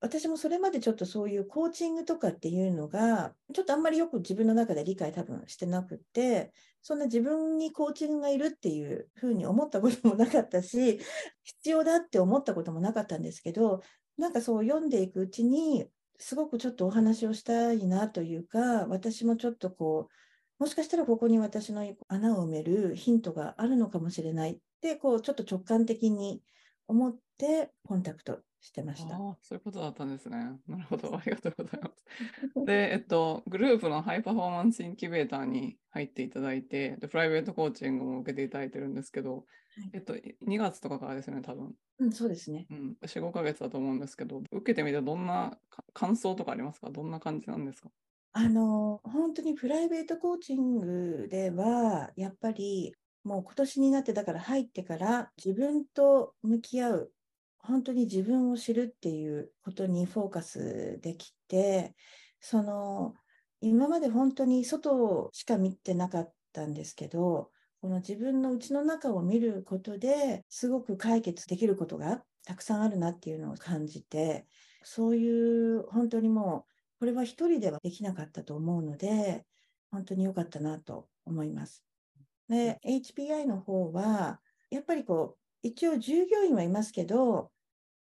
C: 私もそれまでちょっとそういうコーチングとかっていうのが、ちょっとあんまりよく自分の中で理解多分してなくて、そんな自分にコーチングがいるっていうふうに思ったこともなかったし、必要だって思ったこともなかったんですけど、なんかそう読んでいくうちに、すごくちょっとお話をしたいなというか、私もちょっとこう、もしかしたらここに私の穴を埋めるヒントがあるのかもしれないって、こう、ちょっと直感的に思ってコンタクトしてました。
B: そういうことだったんですね。なるほど、ありがとうございます。で、えっと、グループのハイパフォーマンスインキュベーターに入っていただいて、で、プライベートコーチングも受けていただいてるんですけど、
C: はい
B: えっと、2月とかからですね、多分。
C: うん、そうですね。
B: うん、4、5ヶ月だと思うんですけど、受けてみてどんなか感想とかありますか？どんな感じなんですか？
C: あの、本当にプライベートコーチングでは、やっぱりもう今年になってだから入ってから自分と向き合う、本当に自分を知るっていうことにフォーカスできて、その、今まで本当に外しか見てなかったんですけど、この自分の内の中を見ることですごく解決できることがたくさんあるなっていうのを感じて、そういう本当にもうこれは一人ではできなかったと思うので、本当に良かったなと思います。で、HPI の方は、やっぱりこう、一応従業員はいますけど、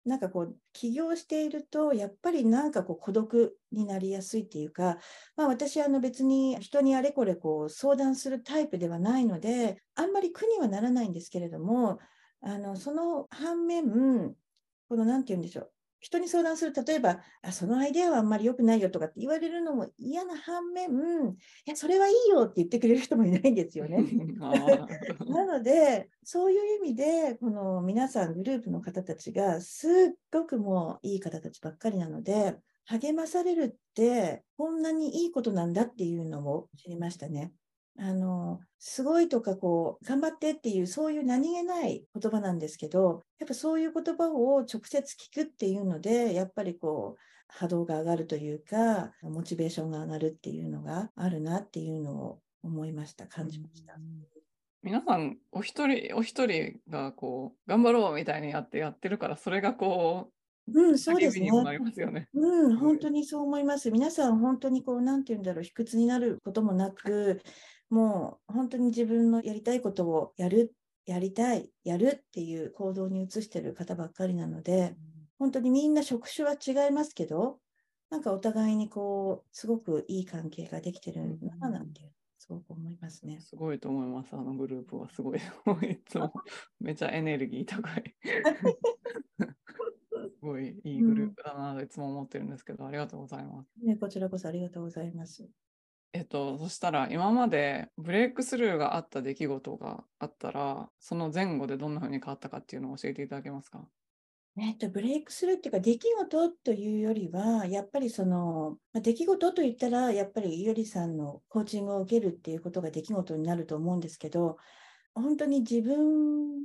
C: なんかこう、起業していると、やっぱりなんかこう、孤独になりやすいっていうか、まあ私、あの別に人にあれこれこう、相談するタイプではないので、あんまり苦にはならないんですけれども、あの、その反面、このなんて言うんでしょう。人に相談する、例えば、あそのアイデアはあんまり良くないよとかって言われるのも嫌な反面、いや、それはいいよって言ってくれる人もいないんですよね。
B: な
C: ので、そういう意味で、この皆さん、グループの方たちが、すっごくもういい方たちばっかりなので、励まされるって、こんなにいいことなんだっていうのを知りましたね。あの、すごいとかこう、頑張ってっていう、そういう何気ない言葉なんですけど、やっぱそういう言葉を直接聞くっていうので、やっぱりこう、波動が上がるというか、モチベーションが上がるっていうのがあるなっていうのを思いました、感じました。
B: 皆さん、お一人お一人がこう、頑張ろうみたいにやってやってるから、それがこう、
C: うん、そうですね
B: 励みに。もなりますよね。
C: うん、本当にそう思います。皆さん、本当にこう、なんて言うんだろう、卑屈になることもなく、もう本当に自分のやりたいことをやる、やりたい、やるっていう行動に移してる方ばっかりなので、本当にみんな職種は違いますけど、なんかお互いにこう、すごくいい関係ができてるな、なんていう、すごく思いますね。
B: すごいと思います。あのグループはすごい。いつもめちゃエネルギー高い。すごいいいグループだなといつも思ってるんですけど、ありがとうございます。
C: ね、こちらこそありがとうございます。
B: えっと、そしたら今までブレイクスルーがあった出来事があったら、その前後でどんな風に変わったかっていうのを教えていただけますか？
C: えっと、ブレイクスルーっていうか、出来事というよりは、やっぱりその、まあ出来事といったら、やっぱりゆりさんのコーチングを受けるっていうことが出来事になると思うんですけど、本当に自分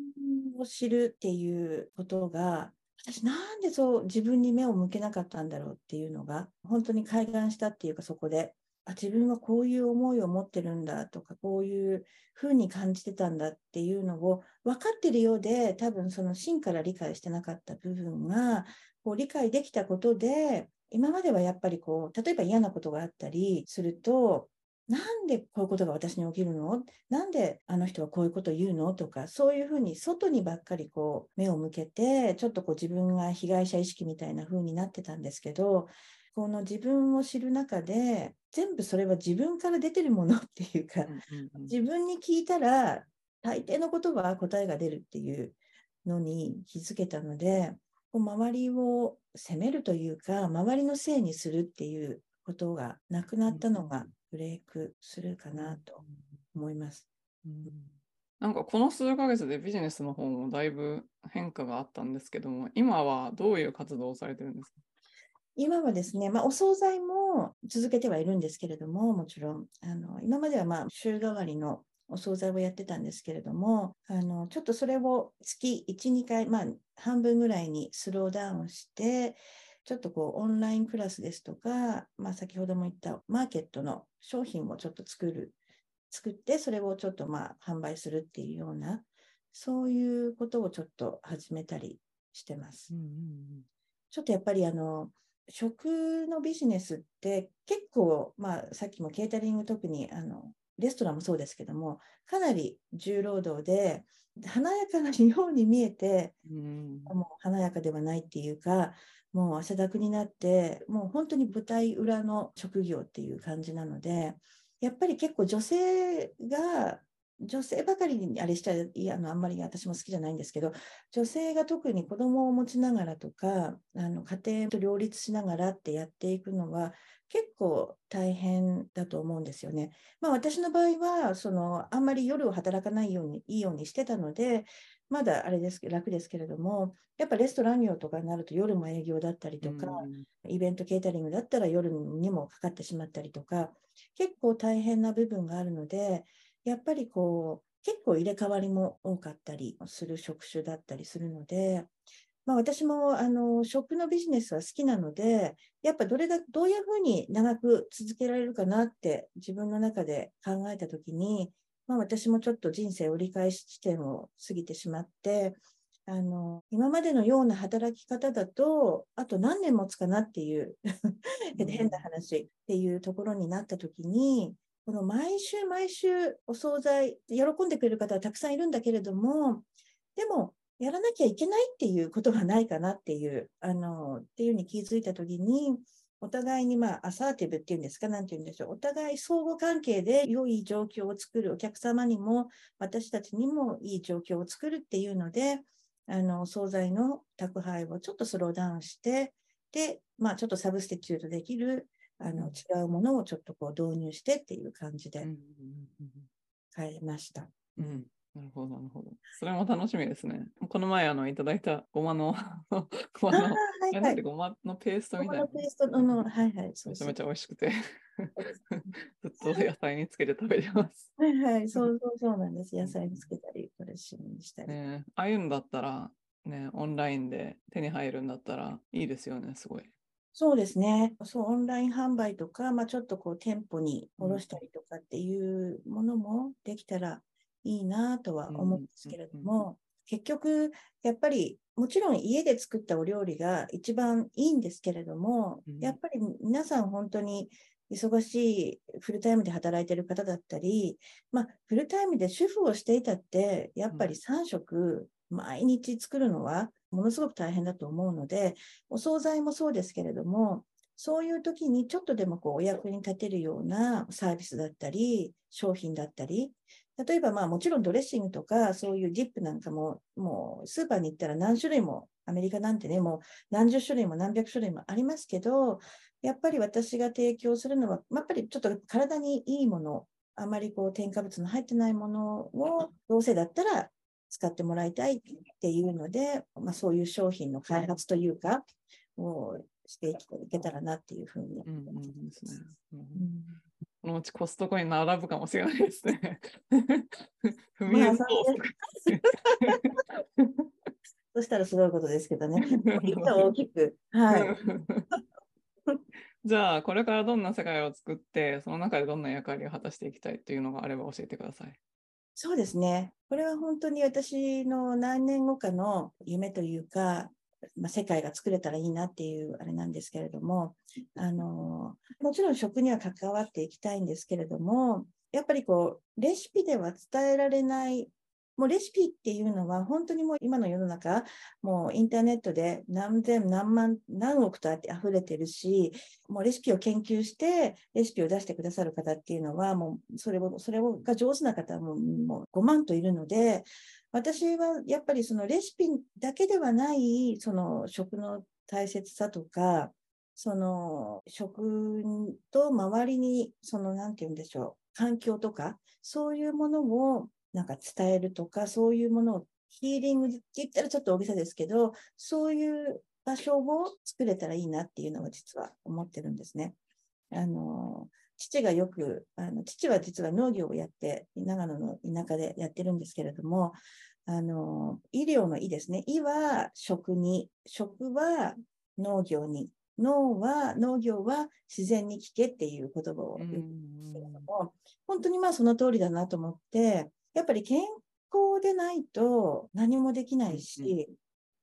C: を知るっていうことが、私なんでそう自分に目を向けなかったんだろうっていうのが、本当に開眼したっていうか、そこで、あ、自分はこういう思いを持ってるんだとか、こういうふうに感じてたんだっていうのを分かってるようで、多分その真から理解してなかった部分が、こう理解できたことで、今まではやっぱりこう、例えば嫌なことがあったりすると、なんでこういうことが私に起きるの？なんであの人はこういうこと言うの？とか、そういうふうに外にばっかりこう目を向けて、ちょっとこう自分が被害者意識みたいな風になってたんですけど、この自分を知る中で、全部それは自分から出てるものっていうか、自分に聞いたら、大抵のことは答えが出るっていうのに気づけたので、こう周りを責めるというか、周りのせいにするっていうことがなくなったのがブレイクするかなと思います。
B: なんかこの数ヶ月でビジネスの方もだいぶ変化があったんですけども、今はどういう活動をされてるんですか？
C: 今はですね、まあ、お惣菜も続けてはいるんですけれども、もちろん、あの今まではまあ週替わりのお惣菜をやってたんですけれども、あのちょっとそれを月1、2回、まあ、半分ぐらいにスローダウンして、ちょっとこうオンラインクラスですとか、まあ、先ほども言ったマーケットの商品をちょっと作る、作って、それをちょっとまあ販売するっていうような、そういうことをちょっと始めたりしてます。ちょっとやっぱりあの、食のビジネスって結構、まあ、さっきもケータリング特にあのレストランもそうですけどもかなり重労働で華やかなように見えて、
B: うん。
C: もう華やかではないっていうかもう汗だくになってもう本当に舞台裏の職業っていう感じなのでやっぱり結構女性が女性ばかりにあれしちゃいやあのあんまり私も好きじゃないんですけど女性が特に子供を持ちながらとかあの家庭と両立しながらってやっていくのは結構大変だと思うんですよね。まあ、私の場合はそのあんまり夜を働かないようにいいようにしてたのでまだあれですけど楽ですけれどもやっぱレストラン業とかになると夜も営業だったりとか、イベントケータリングだったら夜にもかかってしまったりとか結構大変な部分があるのでやっぱりこう結構入れ替わりも多かったりする職種だったりするので、まあ、私もあの食のビジネスは好きなのでやっぱどれだどういうふうに長く続けられるかなって自分の中で考えたときに、まあ、私もちょっと人生折り返し地点を過ぎてしまってあの今までのような働き方だとあと何年持つかなっていう 変な話っていうところになったときにこの毎週毎週お惣菜、喜んでくれる方はたくさんいるんだけれども、でも、やらなきゃいけないっていうことがないかなっていう、あの、っていうふうに気づいたときに、お互いに、まあ、アサーティブっていうんですか、なんて言うんでしょう。お互い相互関係で良い状況を作る、お客様にも、私たちにもいい状況を作るっていうので、あの、お惣菜の宅配をちょっとスローダウンして、で、まあ、ちょっとサブスティチュートできる、あの違うものをちょっとこう導入してっていう感じで変えました。
B: うんなるほど、なるほど。それも楽しみですね。この前、あの、いただいたごまの、ごまの、
C: はいはい。
B: ごまのペーストみたいな
C: この。ペーストの、のはいはい。
B: めちゃめちゃ美味しくて、ずっと野菜につけて食べてます。
C: はいはい。そうそうそうなんです。野菜につけたり、ドレッシングにしたり。
B: ねえああいうんだったら、ね、オンラインで手に入るんだったらいいですよね、すごい。
C: そうですね。そう、オンライン販売とか、まあ、ちょっとこう店舗に卸したりとかっていうものもできたらいいなとは思うんですけれども、結局、やっぱり、もちろん家で作ったお料理が一番いいんですけれども、
B: うん。
C: やっぱり皆さん本当に忙しいフルタイムで働いている方だったり、まあ、フルタイムで主婦をしていたって、やっぱり3食毎日作るのはものすごく大変だと思うので、お惣菜もそうですけれども、そういう時にちょっとでもこうお役に立てるようなサービスだったり、商品だったり、例えばまあもちろんドレッシングとかそういうディップなんかも、もうスーパーに行ったら何種類も、アメリカなんてね、もう何十種類も何百種類もありますけど、やっぱり私が提供するのは、やっぱりちょっと体にいいもの、あまりこう添加物の入ってないものをどうせだったら使ってもらいたいっていうので、まあ、そういう商品の開発というか、をしていけたらなっていうふうに。
B: うんうんですこのうちコストコに並ぶかもしれないですね。踏み
C: まあ
B: 絵ソ
C: そしたらすごいことですけどね。大きく。はい。
B: じゃあ、これからどんな世界を作って、その中でどんな役割を果たしていきたいというのがあれば教えてください。
C: そうですね。これは本当に私の何年後かの夢というか、まあ、世界が作れたらいいなっていうあれなんですけれども、あの、もちろん食には関わっていきたいんですけれども、やっぱりこう、レシピでは伝えられない、もうレシピっていうのは本当にもう今の世の中、もうインターネットで何千何万何億とあって溢れてるし、もうレシピを研究してレシピを出してくださる方っていうのはもうそれを、それをが上手な方ももう5万といるので、私はやっぱりそのレシピだけではないその食の大切さとか、その食と周りにそのなんて言うんでしょう、環境とか、そういうものをなんか伝えるとか、そういうものをヒーリングって言ったらちょっと大げさですけど、そういう場所を作れたらいいなっていうのは実は思ってるんですね。あの、父がよく、あの父は実は農業をやって、長野の田舎でやってるんですけれども、あの、医療の医ですね。医は食に、食は農業に、農は、農業は自然に聞けっていう言葉を言うんですけれども、本当にまあその通りだなと思って、やっぱり健康でないと何もできないし、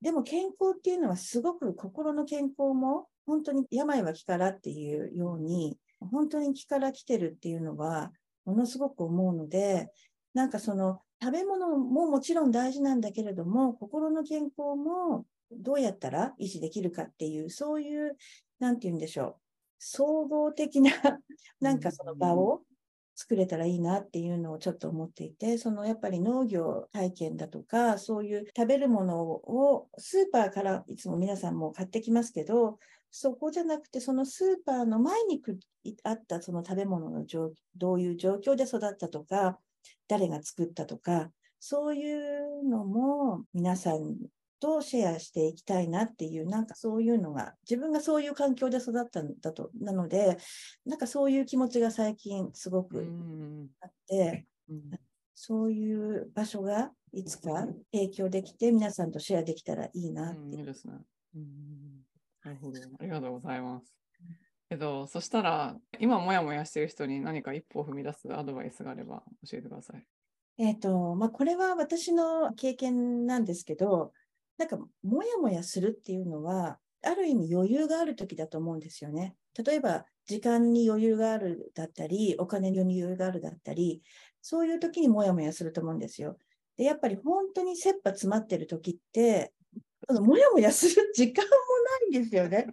C: でも健康っていうのはすごく心の健康も本当に病は気からっていうように、本当に気から来てるっていうのはものすごく思うので、なんかその食べ物ももちろん大事なんだけれども、心の健康もどうやったら維持できるかっていう、そういう、なんて言うんでしょう、総合的な、なんかその場を作れたらいいなっていうのをちょっと思っていて、そのやっぱり農業体験だとか、そういう食べるものをスーパーからいつも皆さんも買ってきますけど、そこじゃなくて、そのスーパーの前にあったその食べ物の状どういう状況で育ったとか、誰が作ったとか、そういうのも皆さんとシェアしていきたいなっていう、なんかそういうのが、自分がそういう環境で育ったんだと、なので、なんかそういう気持ちが最近すごくあって、そういう場所がいつか提供できて、皆さんとシェアできたらいいなって
B: いいですね。なるほど。ありがとうございます。けど、そしたら、今もやもやしてる人に何か一歩を踏み出すアドバイスがあれば教えてください。
C: えっ、と、まあ、これは私の経験なんですけど、なんか、もやもやするっていうのは、ある意味余裕がある時だと思うんですよね。例えば、時間に余裕があるだったり、お金に余裕があるだったり、そういう時にもやもやすると思うんですよ。で、やっぱり本当に切羽詰まってる時って、もやもやする時間もないんですよね。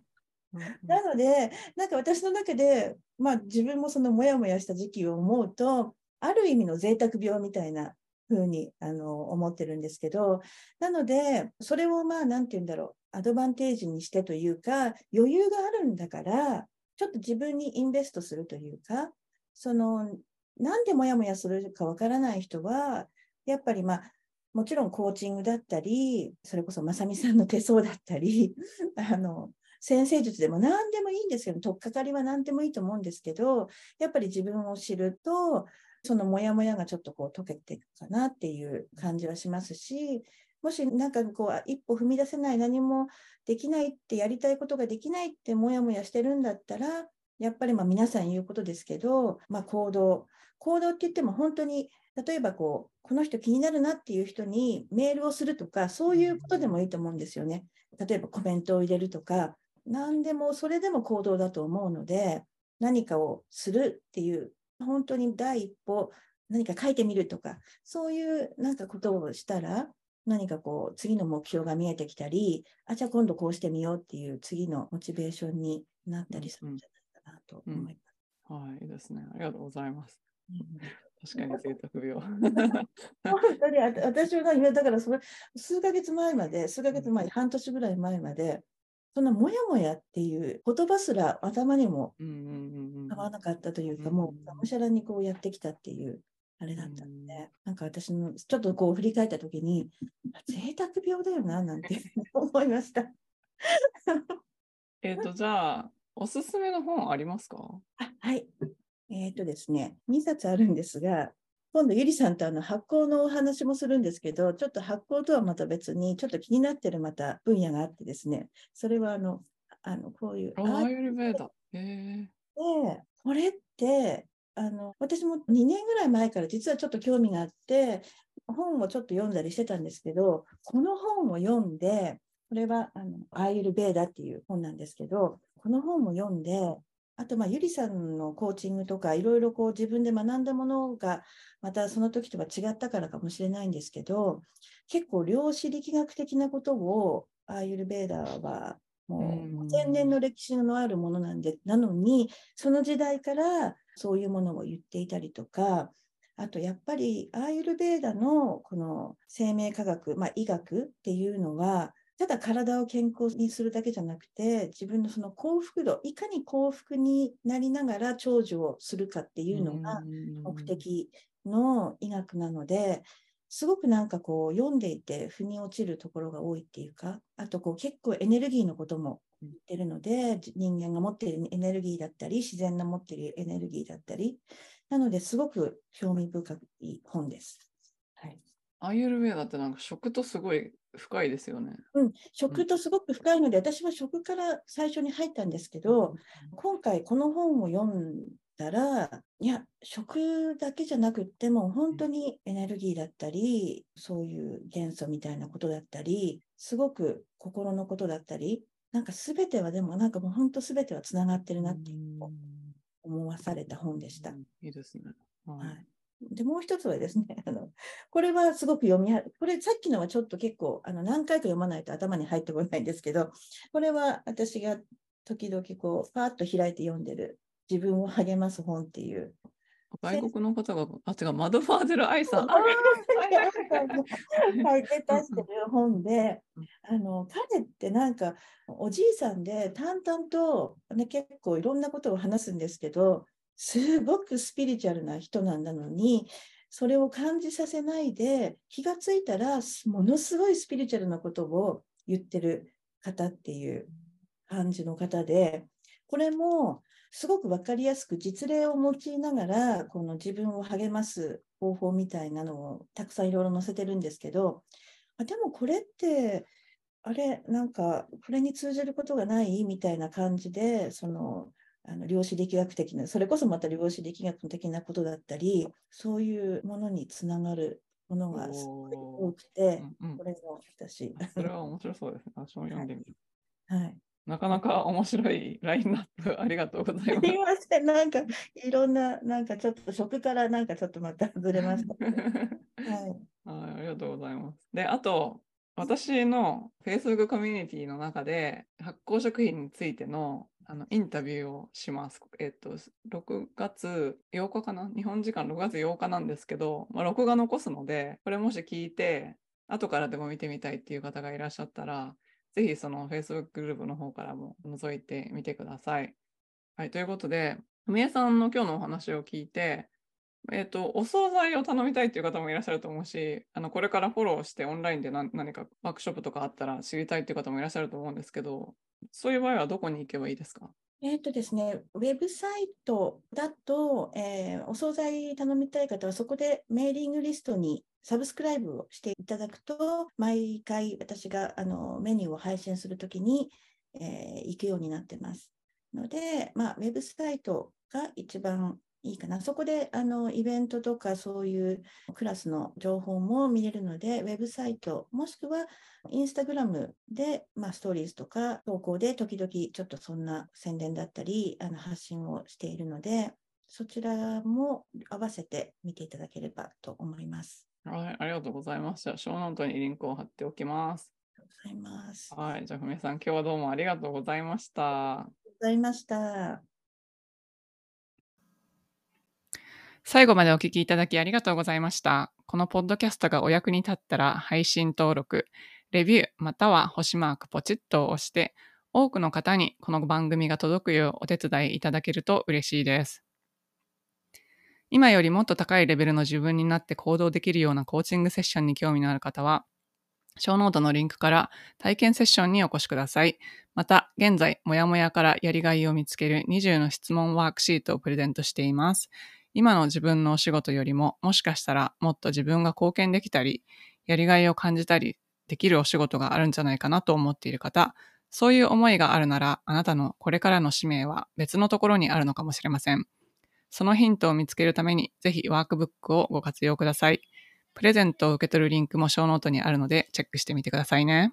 C: なので、なんか私の中で、まあ自分もそのもやもやした時期を思うと、ある意味の贅沢病みたいな風にあの思ってるんですけど、なので、それをまあ、なんて言うんだろう、アドバンテージにしてというか、余裕があるんだから、ちょっと自分にインベストするというか、その、なんでもやもやするかわからない人は、やっぱりまあ、もちろんコーチングだったり、それこそまさみさんの手相だったり、あの、先生術でも何でもいいんですけど、取っかかりは何でもいいと思うんですけど、やっぱり自分を知ると、そのモヤモヤがちょっとこう解けていくかなっていう感じはしますし、もしなんかこう一歩踏み出せない、何もできないってやりたいことができないってモヤモヤしてるんだったら、やっぱりまあ皆さん言うことですけど、まあ、行動、行動って言っても本当に例えばこう、この人気になるなっていう人にメールをするとか、そういうことでもいいと思うんですよね。例えばコメントを入れるとか、何でもそれでも行動だと思うので、何かをするっていう、本当に第一歩、何か書いてみるとか、そういうなんかことをしたら、何かこう、次の目標が見えてきたり、あ、じゃあ今度こうしてみようっていう次のモチベーションになったりするんじゃないかなと思います。
B: うんうん、はい、いいですね。ありがとうございます。確かに贅沢病。
C: 本当に私は今だからそれ数ヶ月前まで、数ヶ月前、半年ぐらい前まで、そのもやもやっていう言葉すら頭にも浮かばなかったというか、もうがむしゃらにこうやってきたっていうあれだったんで、なんか私のちょっとこう振り返ったときに、贅沢病だよななんて 思いました。
B: えっと、じゃあ、おすすめの本ありますか？
C: あはい。えっ、ー、とですね、2冊あるんですが、今度、ゆりさんとあの発酵のお話もするんですけど、ちょっと発酵とはまた別に、ちょっと気になってるまた分野があってですね、それはあの、あのこういう。
B: アーユルベーダ。で、
C: これって、あの私も2年ぐらい前から実はちょっと興味があって、本をちょっと読んだりしてたんですけど、この本を読んで、これはあのアーユルベーダっていう本なんですけど、この本を読んで、あと、まあ、ゆりさんのコーチングとか、いろいろこう自分で学んだものが、またその時とは違ったからかもしれないんですけど、結構量子力学的なことを、アーユルベーダーはもう5000年の歴史のあるものなんで、なのに、その時代からそういうものを言っていたりとか、あとやっぱりアーユルベーダのこの生命科学、まあ、医学っていうのは、ただ体を健康にするだけじゃなくて、自分のその幸福度、いかに幸福になりながら長寿をするかっていうのが目的の医学なので、すごくなんかこう読んでいて腑に落ちるところが多いっていうか、あとこう結構エネルギーのことも言ってるので、人間が持っているエネルギーだったり、自然が持っているエネルギーだったり、なのですごく興味深い本です。はい。
B: アーユルベーダってなんか食とすごい深いですよね。
C: うん、食とすごく深いので、うん、私は食から最初に入ったんですけど、うん、今回この本を読んだら、いや、食だけじゃなくっても、本当にエネルギーだったり、そういう元素みたいなことだったり、すごく心のことだったり、なんか全てはでも、なんかもう本当全てはつながってるなって思わされた本でした。
B: いいですね。
C: はい、はいで、もう一つはですね、あの、これはすごく読みこれさっきのはちょっと結構、あの、何回か読まないと頭に入ってこないんですけど、これは私が時々こう、パーッと開いて読んでる、自分を励ます本っていう。
B: 外国の方が、あ、違う、マドファーゼル・アイさん。書
C: いて出してる本で、あの、彼ってなんか、おじいさんで淡々と、ね、結構いろんなことを話すんですけど、すごくスピリチュアルな人なんだのに、それを感じさせないで、気がついたら、ものすごいスピリチュアルなことを言ってる方っていう感じの方で、これもすごく分かりやすく実例を用いながら、この自分を励ます方法みたいなのをたくさんいろいろ載せてるんですけど、あでもこれって、あれ、なんか、これに通じることがない？みたいな感じで、その、あの量子力学的な、それこそまた量子力学的なことだったり、そういうものにつながるものがすごい多くて、うんうん、これも私。
B: それは面白そうですね。私も読んでみる。
C: はい。
B: なかなか面白いラインナップありがとうございます。す
C: いません、なんかいろんな、なんかちょっと食からなんかちょっとまたずれました、はい。
B: ありがとうございます。で、あと、私の Facebook コミュニティの中で発酵食品についてのあのインタビューをします。えっと、6月8日かな？日本時間6月8日なんですけど、まあ、録画残すので、これもし聞いて、後からでも見てみたいっていう方がいらっしゃったら、ぜひその Facebook グループの方からも覗いてみてください。はい、ということで、ふみえさんの今日のお話を聞いて、
D: えっ、と、お惣菜を頼みたいという方もいらっしゃると思うし、あの、これからフォローしてオンラインで何何かワークショップとかあったら知りたいという方もいらっしゃると思うんですけど、そういう場合はどこに行けばいいですか？
C: えっとですね、ウェブサイトだと、えーお惣菜頼みたい方は、そこでメーリングリストにサブスクライブをしていただくと、毎回私があのメニューを配信するときに、えー行くようになってます。ので、まあ、ウェブサイトが一番いいかな。そこであのイベントとかそういうクラスの情報も見れるので、ウェブサイト、もしくはインスタグラムで、まあ、ストーリーズとか投稿で時々ちょっとそんな宣伝だったりあの発信をしているので、そちらも合わせて見ていただければと思います。
D: はい、ありがとうございます。じゃあ、ショーノートにリンクを貼っておきます。
C: ありがとうございます。あ
D: はい、じゃあ、ふみさん、今日はどうもありがとうございました。
C: りがとうございました。
D: 最後までお聞きいただきありがとうございました。このポッドキャストがお役に立ったら配信登録、レビューまたは星マークポチッと押して多くの方にこの番組が届くようお手伝いいただけると嬉しいです。今よりもっと高いレベルの自分になって行動できるようなコーチングセッションに興味のある方は、ショーノートのリンクから体験セッションにお越しください。また、現在、もやもやからやりがいを見つける20の質問ワークシートをプレゼントしています。今の自分のお仕事よりも、もしかしたらもっと自分が貢献できたり、やりがいを感じたりできるお仕事があるんじゃないかなと思っている方、そういう思いがあるなら、あなたのこれからの使命は別のところにあるのかもしれません。そのヒントを見つけるために、ぜひワークブックをご活用ください。プレゼントを受け取るリンクもショーノートにあるので、チェックしてみてくださいね。